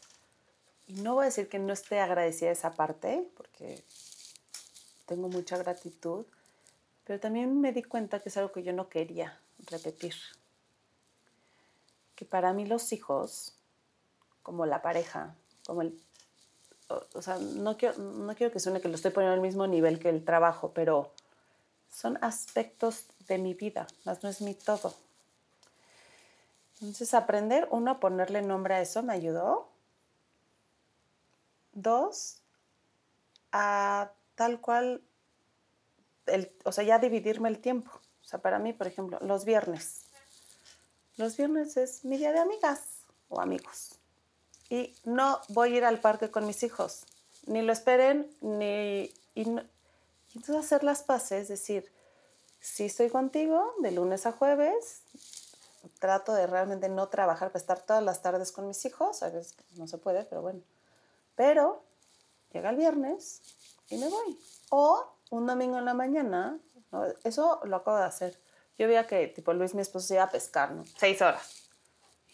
Y no voy a decir que no esté agradecida de esa parte, porque tengo mucha gratitud, pero también me di cuenta que es algo que yo no quería repetir. Que para mí los hijos, como la pareja, como. O, sea, no quiero, no quiero que suene que lo estoy poniendo al mismo nivel que el trabajo, pero son aspectos de mi vida, más no es mi todo. Entonces, aprender, uno, a ponerle nombre a eso me ayudó. Dos, a tal cual, el, o sea, ya dividirme el tiempo. O sea, para mí, por ejemplo, los viernes. Los viernes es mi día de amigas o amigos. Y no voy a ir al parque con mis hijos. Ni lo esperen, ni... entonces hacer las paces, decir, si estoy contigo de lunes a jueves, trato de realmente no trabajar para estar todas las tardes con mis hijos, a veces no se puede, pero bueno. Pero llega el viernes y me voy. O un domingo en la mañana, eso lo acabo de hacer. Yo veía que tipo Luis, mi esposo, se iba a pescar, ¿no? Seis horas.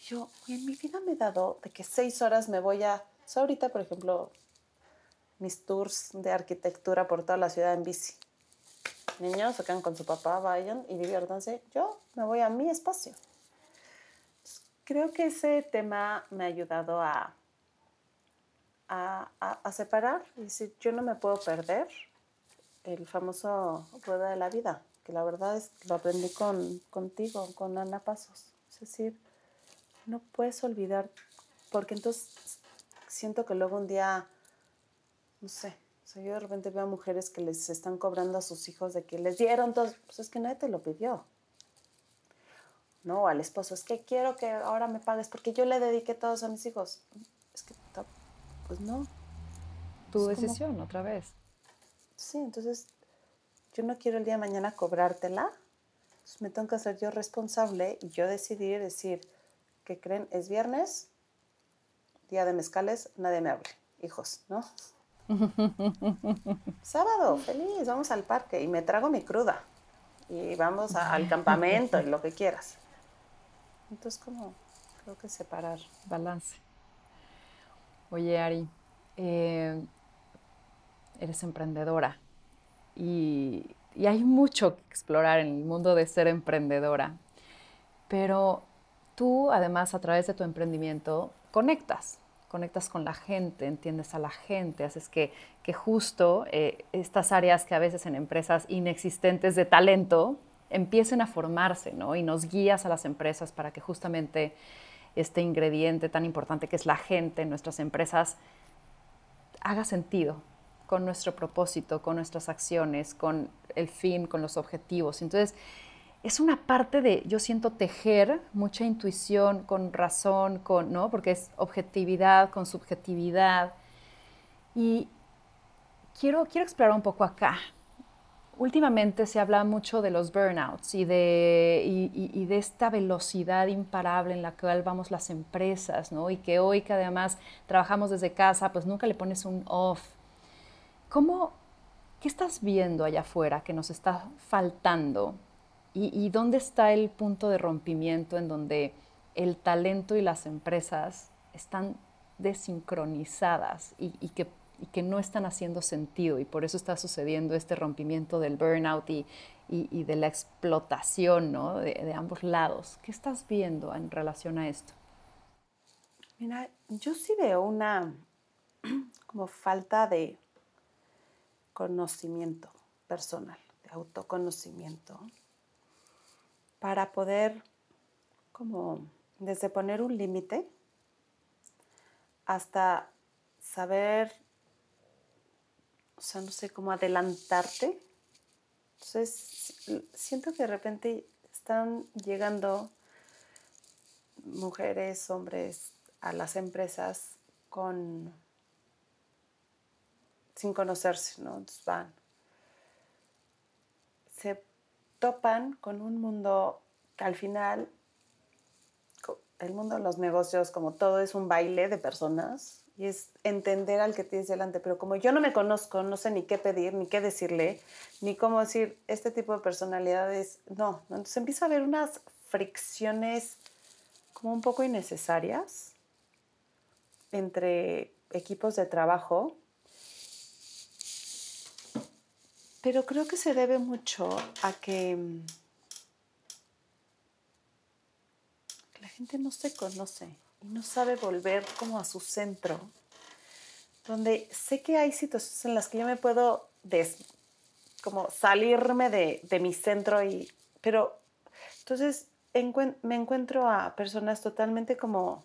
Yo, en mi vida me he dado de que seis horas me voy a... ahorita, por ejemplo, mis tours de arquitectura por toda la ciudad en bici. Niños se quedan con su papá, vayan y diviértanse. Yo me voy a mi espacio. Creo que ese tema me ha ayudado a, a, a, separar y decir, yo no me puedo perder el famoso rueda de la vida, que la verdad es lo aprendí con, contigo, con Ana Pasos. Es decir, no puedes olvidar, porque entonces siento que luego un día, no sé, o yo de repente veo a mujeres que les están cobrando a sus hijos de que les dieron todo, pues es que nadie te lo pidió. No, al esposo, es que quiero que ahora me pagues porque yo le dediqué todos a mis hijos. Es que, pues no. Tu decisión, otra vez. Sí, entonces yo no quiero el día de mañana cobrártela. Entonces me tengo que hacer yo responsable y yo decidir, decir, que creen? Es viernes, día de mezcales, nadie me hable. Hijos, ¿no? Sábado, feliz, vamos al parque y me trago mi cruda y vamos al campamento y lo que quieras. Entonces, como creo que separar. Balance. Oye, Ari, eh, eres emprendedora y, y hay mucho que explorar en el mundo de ser emprendedora, pero tú además a través de tu emprendimiento conectas, conectas con la gente, entiendes a la gente, haces que, que justo eh, estas áreas que a veces en empresas inexistentes de talento empiecen a formarse, ¿no? Y nos guías a las empresas para que justamente este ingrediente tan importante que es la gente en nuestras empresas haga sentido con nuestro propósito, con nuestras acciones, con el fin, con los objetivos. Entonces, es una parte de, yo siento, tejer mucha intuición con razón, con, ¿no? Porque es objetividad con subjetividad. Y quiero, quiero explorar un poco acá. Últimamente se habla mucho de los burnouts y de, y, de esta velocidad imparable en la que vamos las empresas, ¿no? Y que hoy que además trabajamos desde casa, pues nunca le pones un off. ¿Cómo, qué estás viendo allá afuera que nos está faltando ¿Y, dónde está el punto de rompimiento en donde el talento y las empresas están desincronizadas y, que, no están haciendo sentido? Y por eso está sucediendo este rompimiento del burnout y, de la explotación ¿no? de, de ambos lados. ¿Qué estás viendo en relación a esto? Mira, yo sí veo una como falta de conocimiento personal, de autoconocimiento para poder como desde poner un límite hasta saber, o sea, no sé, cómo adelantarte. Entonces, siento que de repente están llegando mujeres, hombres a las empresas con sin conocerse, ¿no? Entonces van. Topan con un mundo que al final, el mundo de los negocios, como todo es un baile de personas y es entender al que tienes delante, pero como yo no me conozco, no sé ni qué pedir, ni qué decirle, ni cómo decir este tipo de personalidades, no, entonces empieza a haber unas fricciones como un poco innecesarias entre equipos de trabajo Pero creo que se debe mucho a que la gente no se conoce y no sabe volver como a su centro, donde sé que hay situaciones en las que yo me puedo des, como salirme de, de mi centro y pero entonces me encuentro a personas totalmente como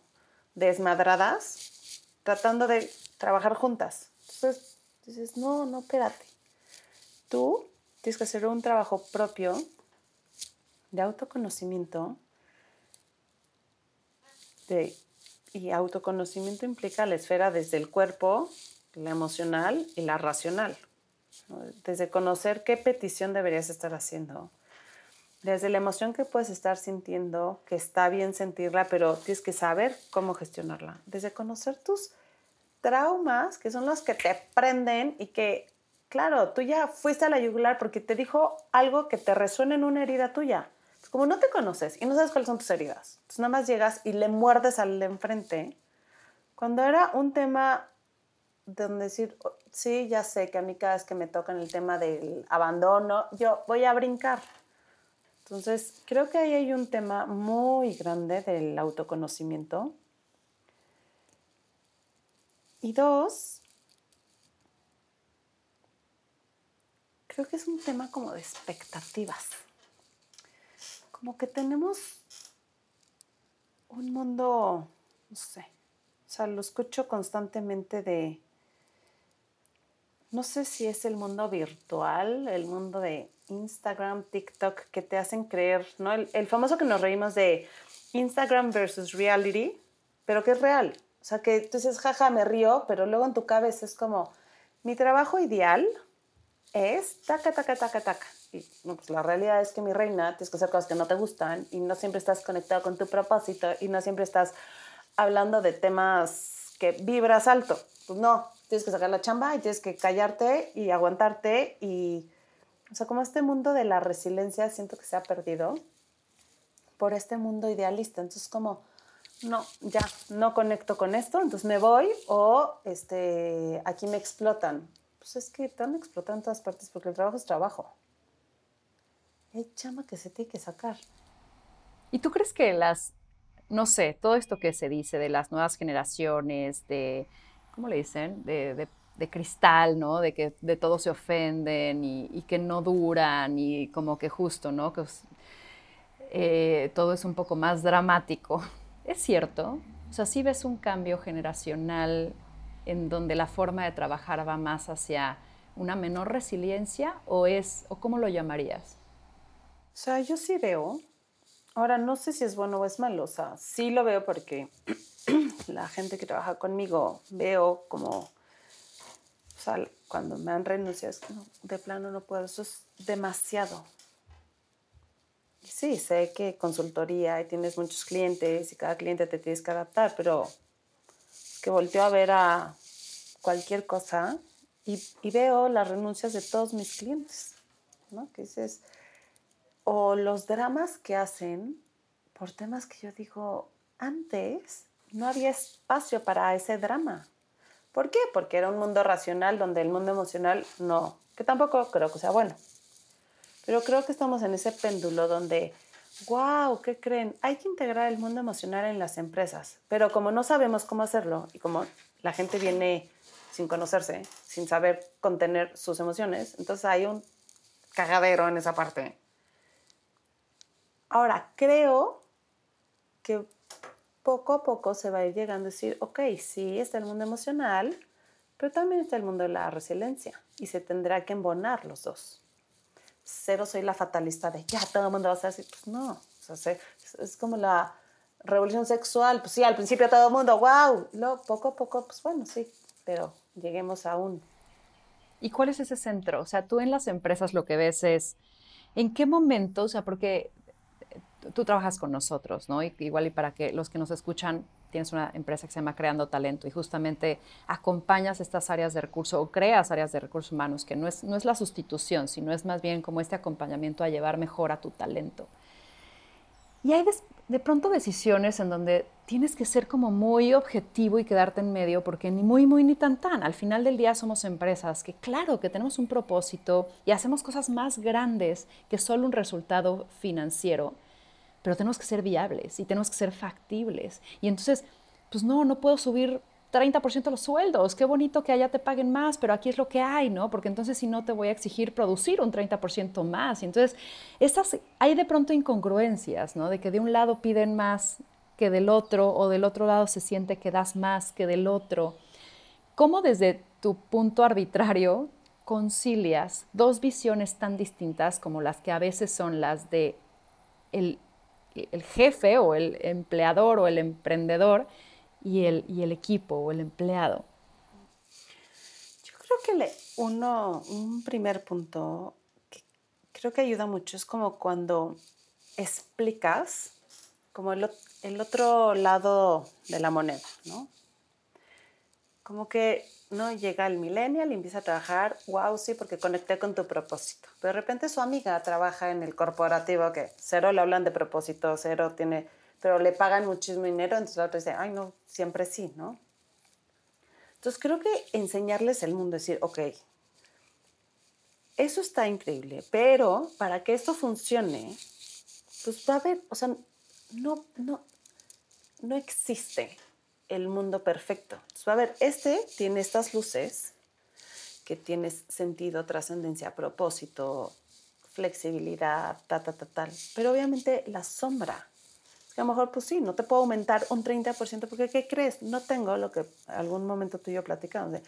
desmadradas tratando de trabajar juntas. Entonces dices, no, no, espérate tú tienes que hacer un trabajo propio de autoconocimiento. y autoconocimiento implica la esfera desde el cuerpo, la emocional y la racional. Desde conocer qué petición deberías estar haciendo. Desde la emoción que puedes estar sintiendo, que está bien sentirla, pero tienes que saber cómo gestionarla. Desde conocer tus traumas, que son los que te prenden y que Claro, tú ya fuiste a la yugular porque te dijo algo que te resuena en una herida tuya. Como no te conoces y no sabes cuáles son tus heridas, entonces nada más llegas y le muerdes al de enfrente. Cuando era un tema donde decir, oh, sí, ya sé que a mí cada vez que me tocan el tema del abandono, yo voy a brincar. Entonces, creo que ahí hay un tema muy grande del autoconocimiento. Y dos, creo que es un tema como de expectativas. Como que tenemos un mundo, no sé, O sea, lo escucho constantemente de, no sé si es el mundo virtual, el mundo de Instagram, TikTok, que te hacen creer, ¿no? El, famoso que nos reímos de Instagram versus reality, pero que es real. O sea, que tú dices, jaja, me río, pero luego en tu cabeza es como, mi trabajo ideal es taca, taca, taca, taca. Y pues la realidad es que mi reina, tienes que hacer cosas que no te gustan y no siempre estás conectado con tu propósito y no siempre estás hablando de temas que vibras alto. Pues no, tienes que sacar la chamba y tienes que callarte y aguantarte y, o sea, como este mundo de la resiliencia siento que se ha perdido por este mundo idealista. Entonces, como, no, ya, no conecto con esto, entonces me voy o este, aquí me explotan. Pues es que te van a explotar en todas partes porque el trabajo es trabajo. Hay chama que se tiene que sacar. ¿Y tú crees que las, no sé, todo esto que se dice de las nuevas generaciones, de, ¿cómo le dicen? De, cristal, ¿no? De que de todo se ofenden y, que no duran y como que justo, ¿no? Que eh, todo es un poco más dramático. ¿Es cierto? O sea, ¿sí ves un cambio generacional en donde la forma de trabajar va más hacia una menor resiliencia o es, o cómo lo llamarías? O sea, yo sí veo. Ahora, no sé si es bueno o es malo. O sea, sí lo veo porque la gente que trabaja conmigo veo como, o sea, cuando me han renunciado, es que de plano no puedo, eso es demasiado. Y sí, sé que consultoría y tienes muchos clientes y cada cliente te tienes que adaptar, pero que volteo a ver a cualquier cosa y, veo las renuncias de todos mis clientes, ¿no? Que o los dramas que hacen por temas que yo digo, antes no había espacio para ese drama. ¿Por qué? Porque era un mundo racional donde el mundo emocional no, que tampoco creo que sea bueno. Pero creo que estamos en ese péndulo donde, wow, ¿qué creen? Hay que integrar el mundo emocional en las empresas, pero como no sabemos cómo hacerlo y como la gente viene sin conocerse, sin saber contener sus emociones, entonces hay un cagadero en esa parte Ahora, creo que poco a poco se va a ir llegando a decir, ok, sí, está el mundo emocional, pero también está el mundo de la resiliencia y se tendrá que embonar los dos. Cero soy la fatalista de ya todo el mundo va a ser así. Pues no, es como la revolución sexual. Pues sí, al principio todo el mundo, wow, luego poco a poco, pues bueno, sí, pero lleguemos a un. ¿Y cuál es ese centro? O sea, tú en las empresas lo que ves es, ¿en qué momento? O sea, porque tú trabajas con nosotros, ¿no? igual y para que los que nos escuchan, tienes una empresa que se llama Creando Talento y justamente acompañas estas áreas de recurso o creas áreas de recursos humanos, que no es, no es la sustitución, sino es más bien como este acompañamiento a llevar mejor a tu talento. Y hay de, pronto decisiones en donde tienes que ser como muy objetivo y quedarte en medio, porque ni muy, muy, ni tan, tan. Al final del día somos empresas que, claro, que tenemos un propósito y hacemos cosas más grandes que solo un resultado financiero pero tenemos que ser viables y tenemos que ser factibles. Y entonces, pues no, no puedo subir 30% los sueldos, qué bonito que allá te paguen más, pero aquí es lo que hay, ¿no? Porque entonces si no te voy a exigir producir un 30% más. Y entonces, estas, hay de pronto incongruencias, ¿no? De que de un lado piden más que del otro, o del otro lado se siente que das más que del otro. ¿Cómo desde tu punto arbitrario concilias dos visiones tan distintas como las que a veces son las de el el jefe o el empleador o el emprendedor y el, y el equipo o el empleado? Yo creo que uno, un primer punto que creo que ayuda mucho es como cuando explicas como el, el otro lado de la moneda, ¿no? Como que ¿no? Llega el millennial y empieza a trabajar, wow, sí, porque conecté con tu propósito. Pero de repente su amiga trabaja en el corporativo que cero le hablan de propósito, cero tiene, pero le pagan muchísimo dinero, entonces la otra dice, ay, no, siempre sí, ¿no? Entonces creo que enseñarles el mundo, decir, ok, eso está increíble, pero para que esto funcione, pues va a haber, o sea, no, no, no existe el mundo perfecto. Entonces, a ver, este tiene estas luces que tienes sentido, trascendencia, propósito, flexibilidad, ta, ta, ta, tal. Pero obviamente la sombra, que a lo mejor, pues sí, no te puedo aumentar un 30% porque, ¿qué crees? No tengo lo que algún momento tú y yo platicamos.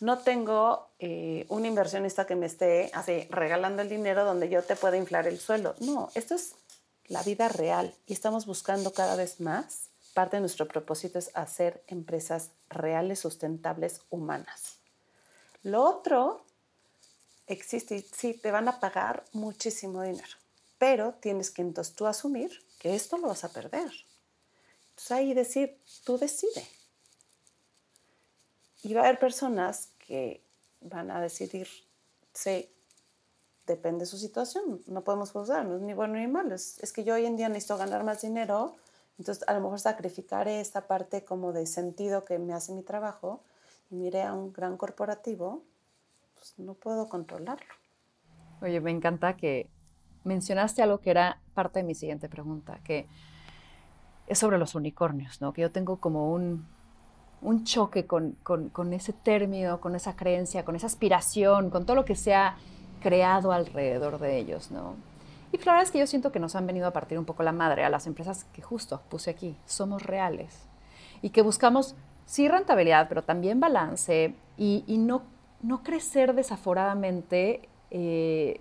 no tengo eh, un inversionista que me esté así regalando el dinero donde yo te pueda inflar el suelo. No, esto es la vida real y estamos buscando cada vez más. Parte de nuestro propósito es hacer empresas reales, sustentables, humanas. Lo otro existe, sí, te van a pagar muchísimo dinero, pero tienes que entonces tú asumir que esto lo vas a perder. Entonces ahí decir, tú decide. Y va a haber personas que van a decidir, sí, depende de su situación, no podemos juzgar, no es ni bueno ni malo, es, es, que yo hoy en día necesito ganar más dinero, entonces a lo mejor sacrificaré esta parte como de sentido que me hace mi trabajo y mire a un gran corporativo, pues no puedo controlarlo. Oye, me encanta que mencionaste algo que era parte de mi siguiente pregunta, que es sobre los unicornios, ¿no? Que yo tengo como un, un choque con, con, con, ese término, con esa creencia, con esa aspiración, con todo lo que se ha creado alrededor de ellos, ¿no? Y la verdad es que yo siento que nos han venido a partir un poco la madre a las empresas que justo puse aquí, somos reales y que buscamos sí rentabilidad, pero también balance y, y no, no crecer desaforadamente eh,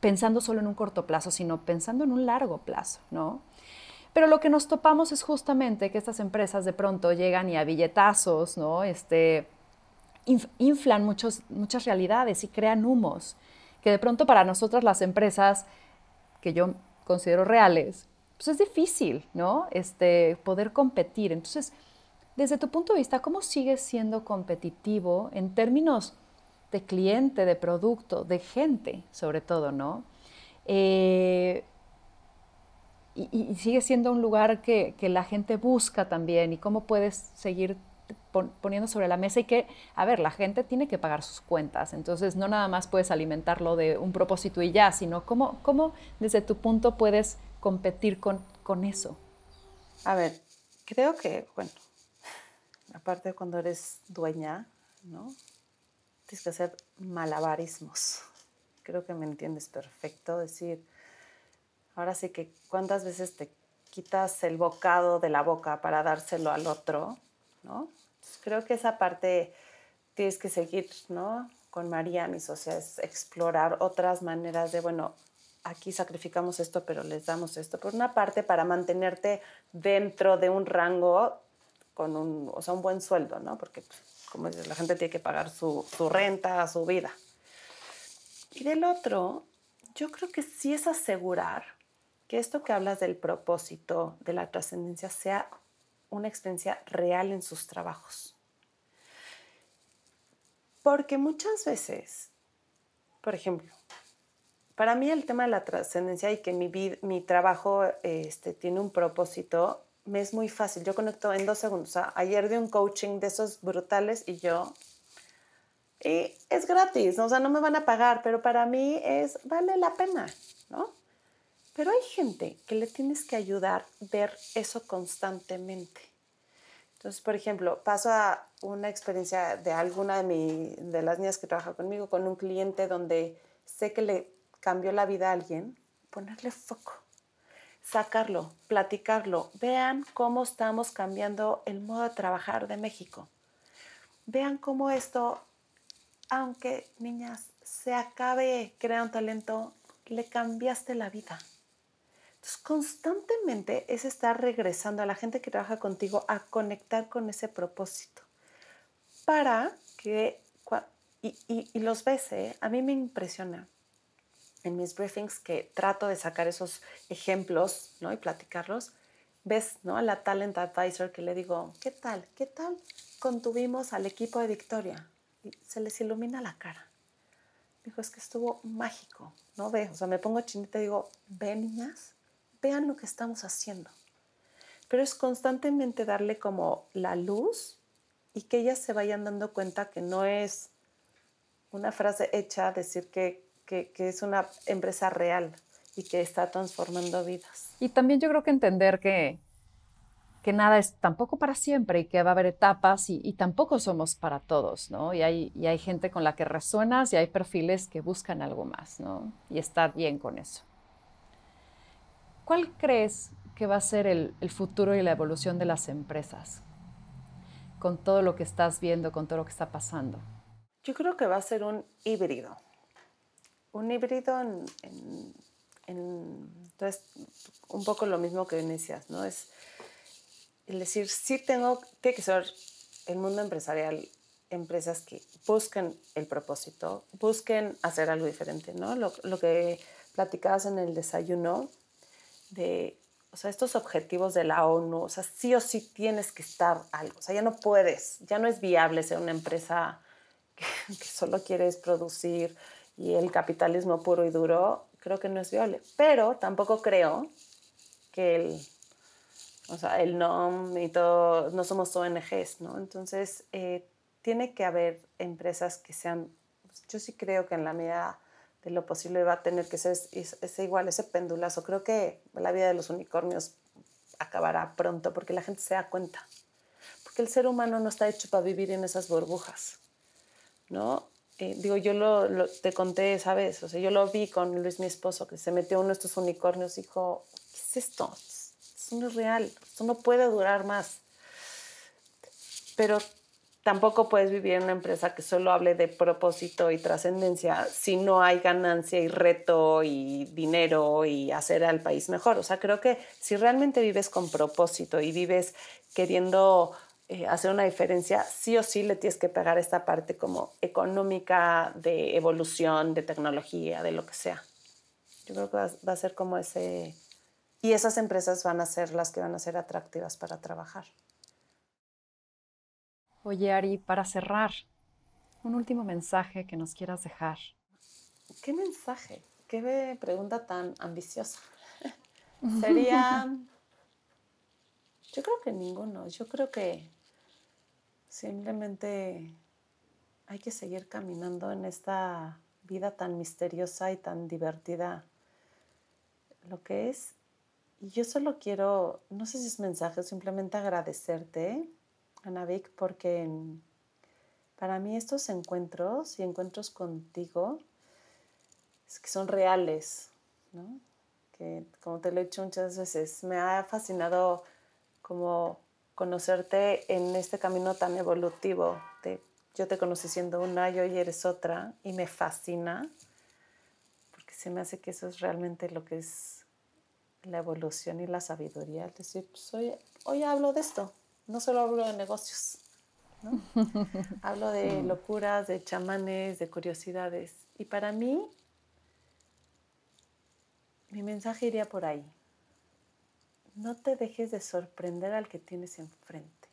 pensando solo en un corto plazo, sino pensando en un largo plazo, ¿no? Pero lo que nos topamos es justamente que estas empresas de pronto llegan y a billetazos, ¿no? Este, inflan muchos, muchas realidades y crean humos, que de pronto para nosotras las empresas que yo considero reales, pues es difícil, ¿no? Este, poder competir. Entonces, desde tu punto de vista, ¿cómo sigues siendo competitivo en términos de cliente, de producto, de gente, sobre todo, ¿no? Eh, y, sigue siendo un lugar que, la gente busca también y cómo puedes seguir poniendo sobre la mesa y que, a ver, la gente tiene que pagar sus cuentas, entonces no nada más puedes alimentarlo de un propósito y ya, sino cómo, cómo desde tu punto puedes competir con, con eso. A ver, creo que, bueno, aparte cuando eres dueña, ¿no? tienes que hacer malabarismos. Creo que me entiendes perfecto. Decir, ahora sí que cuántas veces te quitas el bocado de la boca para dárselo al otro, ¿no? Creo que esa parte tienes que seguir, ¿no? Con María, mi socia, es explorar otras maneras de, bueno, aquí sacrificamos esto, pero les damos esto. Por una parte, para mantenerte dentro de un rango con un, o sea, un buen sueldo, ¿no? Porque pues, como dices, la gente tiene que pagar su, su renta, su vida. Y del otro, yo creo que sí es asegurar que esto que hablas del propósito, de la trascendencia, sea una experiencia real en sus trabajos. Porque muchas veces, por ejemplo, para mí el tema de la trascendencia y que mi, mi trabajo este, tiene un propósito me es muy fácil. Yo conecto en dos segundos. ayer de un coaching de esos brutales y yo... Y es gratis, o sea, no me van a pagar, pero para mí es, vale la pena, ¿no? Pero hay gente que le tienes que ayudar a ver eso constantemente. Entonces, por ejemplo, paso a una experiencia de alguna de, de las niñas que trabaja conmigo con un cliente donde sé que le cambió la vida a alguien, ponerle foco sacarlo, platicarlo. Vean cómo estamos cambiando el modo de trabajar de México. Vean cómo esto, aunque niñas, se acabe creando talento, le cambiaste la vida. Entonces, constantemente es estar regresando a la gente que trabaja contigo a conectar con ese propósito para que, y, y los ves, ¿eh? a mí me impresiona en mis briefings que trato de sacar esos ejemplos ¿no? y platicarlos, ves ¿no? a la talent advisor que le digo, ¿qué tal? ¿Qué tal contuvimos al equipo de Victoria? Y se les ilumina la cara. Dijo, es que estuvo mágico, ¿no? Ve, o sea, me pongo chinita y digo, ve vean lo que estamos haciendo. Pero es constantemente darle como la luz y que ellas se vayan dando cuenta que no es una frase hecha decir que que, es una empresa real y que está transformando vidas. Y también yo creo que entender que, que nada es tampoco para siempre y que va a haber etapas y, tampoco somos para todos, ¿no? Y hay, y hay gente con la que resuenas y hay perfiles que buscan algo más, ¿no? Y estar bien con eso. ¿Cuál crees que va a ser el, el futuro y la evolución de las empresas? Con todo lo que estás viendo, con todo lo que está pasando. Yo creo que va a ser un híbrido. Un híbrido en, entonces, un poco lo mismo que inicias, ¿no? Es el decir, sí tengo, tiene que ser el mundo empresarial, empresas que busquen el propósito, busquen hacer algo diferente, ¿no? Lo, lo que platicabas en el desayuno de, o sea, estos objetivos de la ONU, o sea, sí o sí tienes que estar algo, o sea, ya no puedes, ya no es viable ser una empresa que, solo quieres producir y el capitalismo puro y duro, creo que no es viable. Pero tampoco creo que el, o sea, el NOM y todo, no somos ONGs, ¿no? Entonces, eh, tiene que haber empresas que sean, yo sí creo que en la medida de lo posible va a tener que ser ese igual, ese pendulazo. Creo que la vida de los unicornios acabará pronto porque la gente se da cuenta. Porque el ser humano no está hecho para vivir en esas burbujas, ¿no? Eh, digo, yo lo, te conté, ¿sabes? O sea, yo lo vi con Luis, mi esposo, que se metió uno de estos unicornios y dijo, ¿qué es esto? Esto no es real, esto no puede durar más. Pero tampoco puedes vivir en una empresa que solo hable de propósito y trascendencia si no hay ganancia y reto y dinero y hacer al país mejor. O sea, creo que si realmente vives con propósito y vives queriendo eh, hacer una diferencia, sí o sí le tienes que pegar esta parte como económica, de evolución, de tecnología, de lo que sea. Yo creo que va, a ser como ese... Y esas empresas van a ser las que van a ser atractivas para trabajar. Oye, Ari, para cerrar, un último mensaje que nos quieras dejar. ¿Qué mensaje? ¿Qué pregunta tan ambiciosa? Sería... Yo creo que ninguno. Yo creo que Simplemente hay que seguir caminando en esta vida tan misteriosa y tan divertida, lo que es. Y yo solo quiero, no sé si es mensaje, simplemente agradecerte, Anavik, porque para mí estos encuentros y encuentros contigo es que son reales, ¿no? Que como te lo he dicho muchas veces, me ha fascinado como conocerte en este camino tan evolutivo. Yo te conocí siendo una y hoy eres otra y me fascina porque se me hace que eso es realmente lo que es la evolución y la sabiduría. Es decir, pues hoy hablo de esto, no solo hablo de negocios, ¿no? hablo de locuras, de chamanes, de curiosidades. Y para mí, mi mensaje iría por ahí no te dejes de sorprender al que tienes enfrente.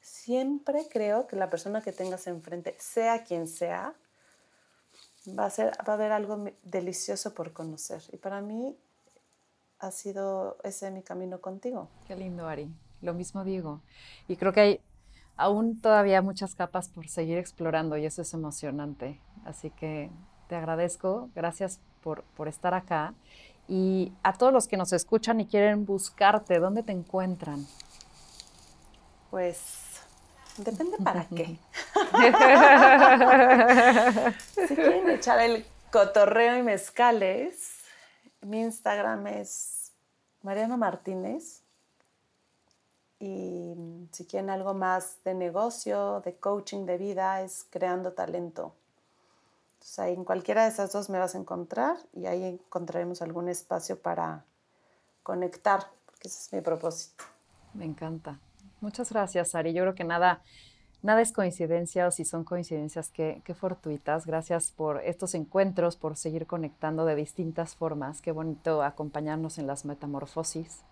Siempre creo que la persona que tengas enfrente, sea quien sea, va a, ser, va a haber algo delicioso por conocer. Y para mí ha sido ese mi camino contigo. Qué lindo, Ari. Lo mismo digo. Y creo que hay aún todavía muchas capas por seguir explorando y eso es emocionante. Así que te agradezco. Gracias por, por estar acá. Y a todos los que nos escuchan y quieren buscarte, ¿dónde te encuentran? Pues depende para qué. si quieren echar el cotorreo y mezcales, mi Instagram es Mariano Martínez. Y si quieren algo más de negocio, de coaching de vida, es creando talento en cualquiera de esas dos me vas a encontrar y ahí encontraremos algún espacio para conectar, porque ese es mi propósito. Me encanta. Muchas gracias, Ari. Yo creo que nada, nada es coincidencia o si son coincidencias, qué, qué fortuitas. Gracias por estos encuentros, por seguir conectando de distintas formas. Qué bonito acompañarnos en las metamorfosis,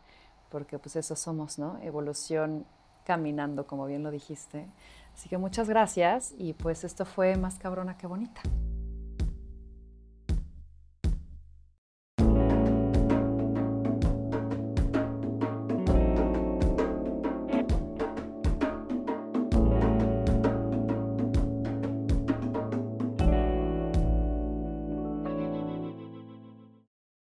porque pues eso somos, ¿no? Evolución caminando, como bien lo dijiste. Así que muchas gracias y pues esto fue más cabrona que bonita.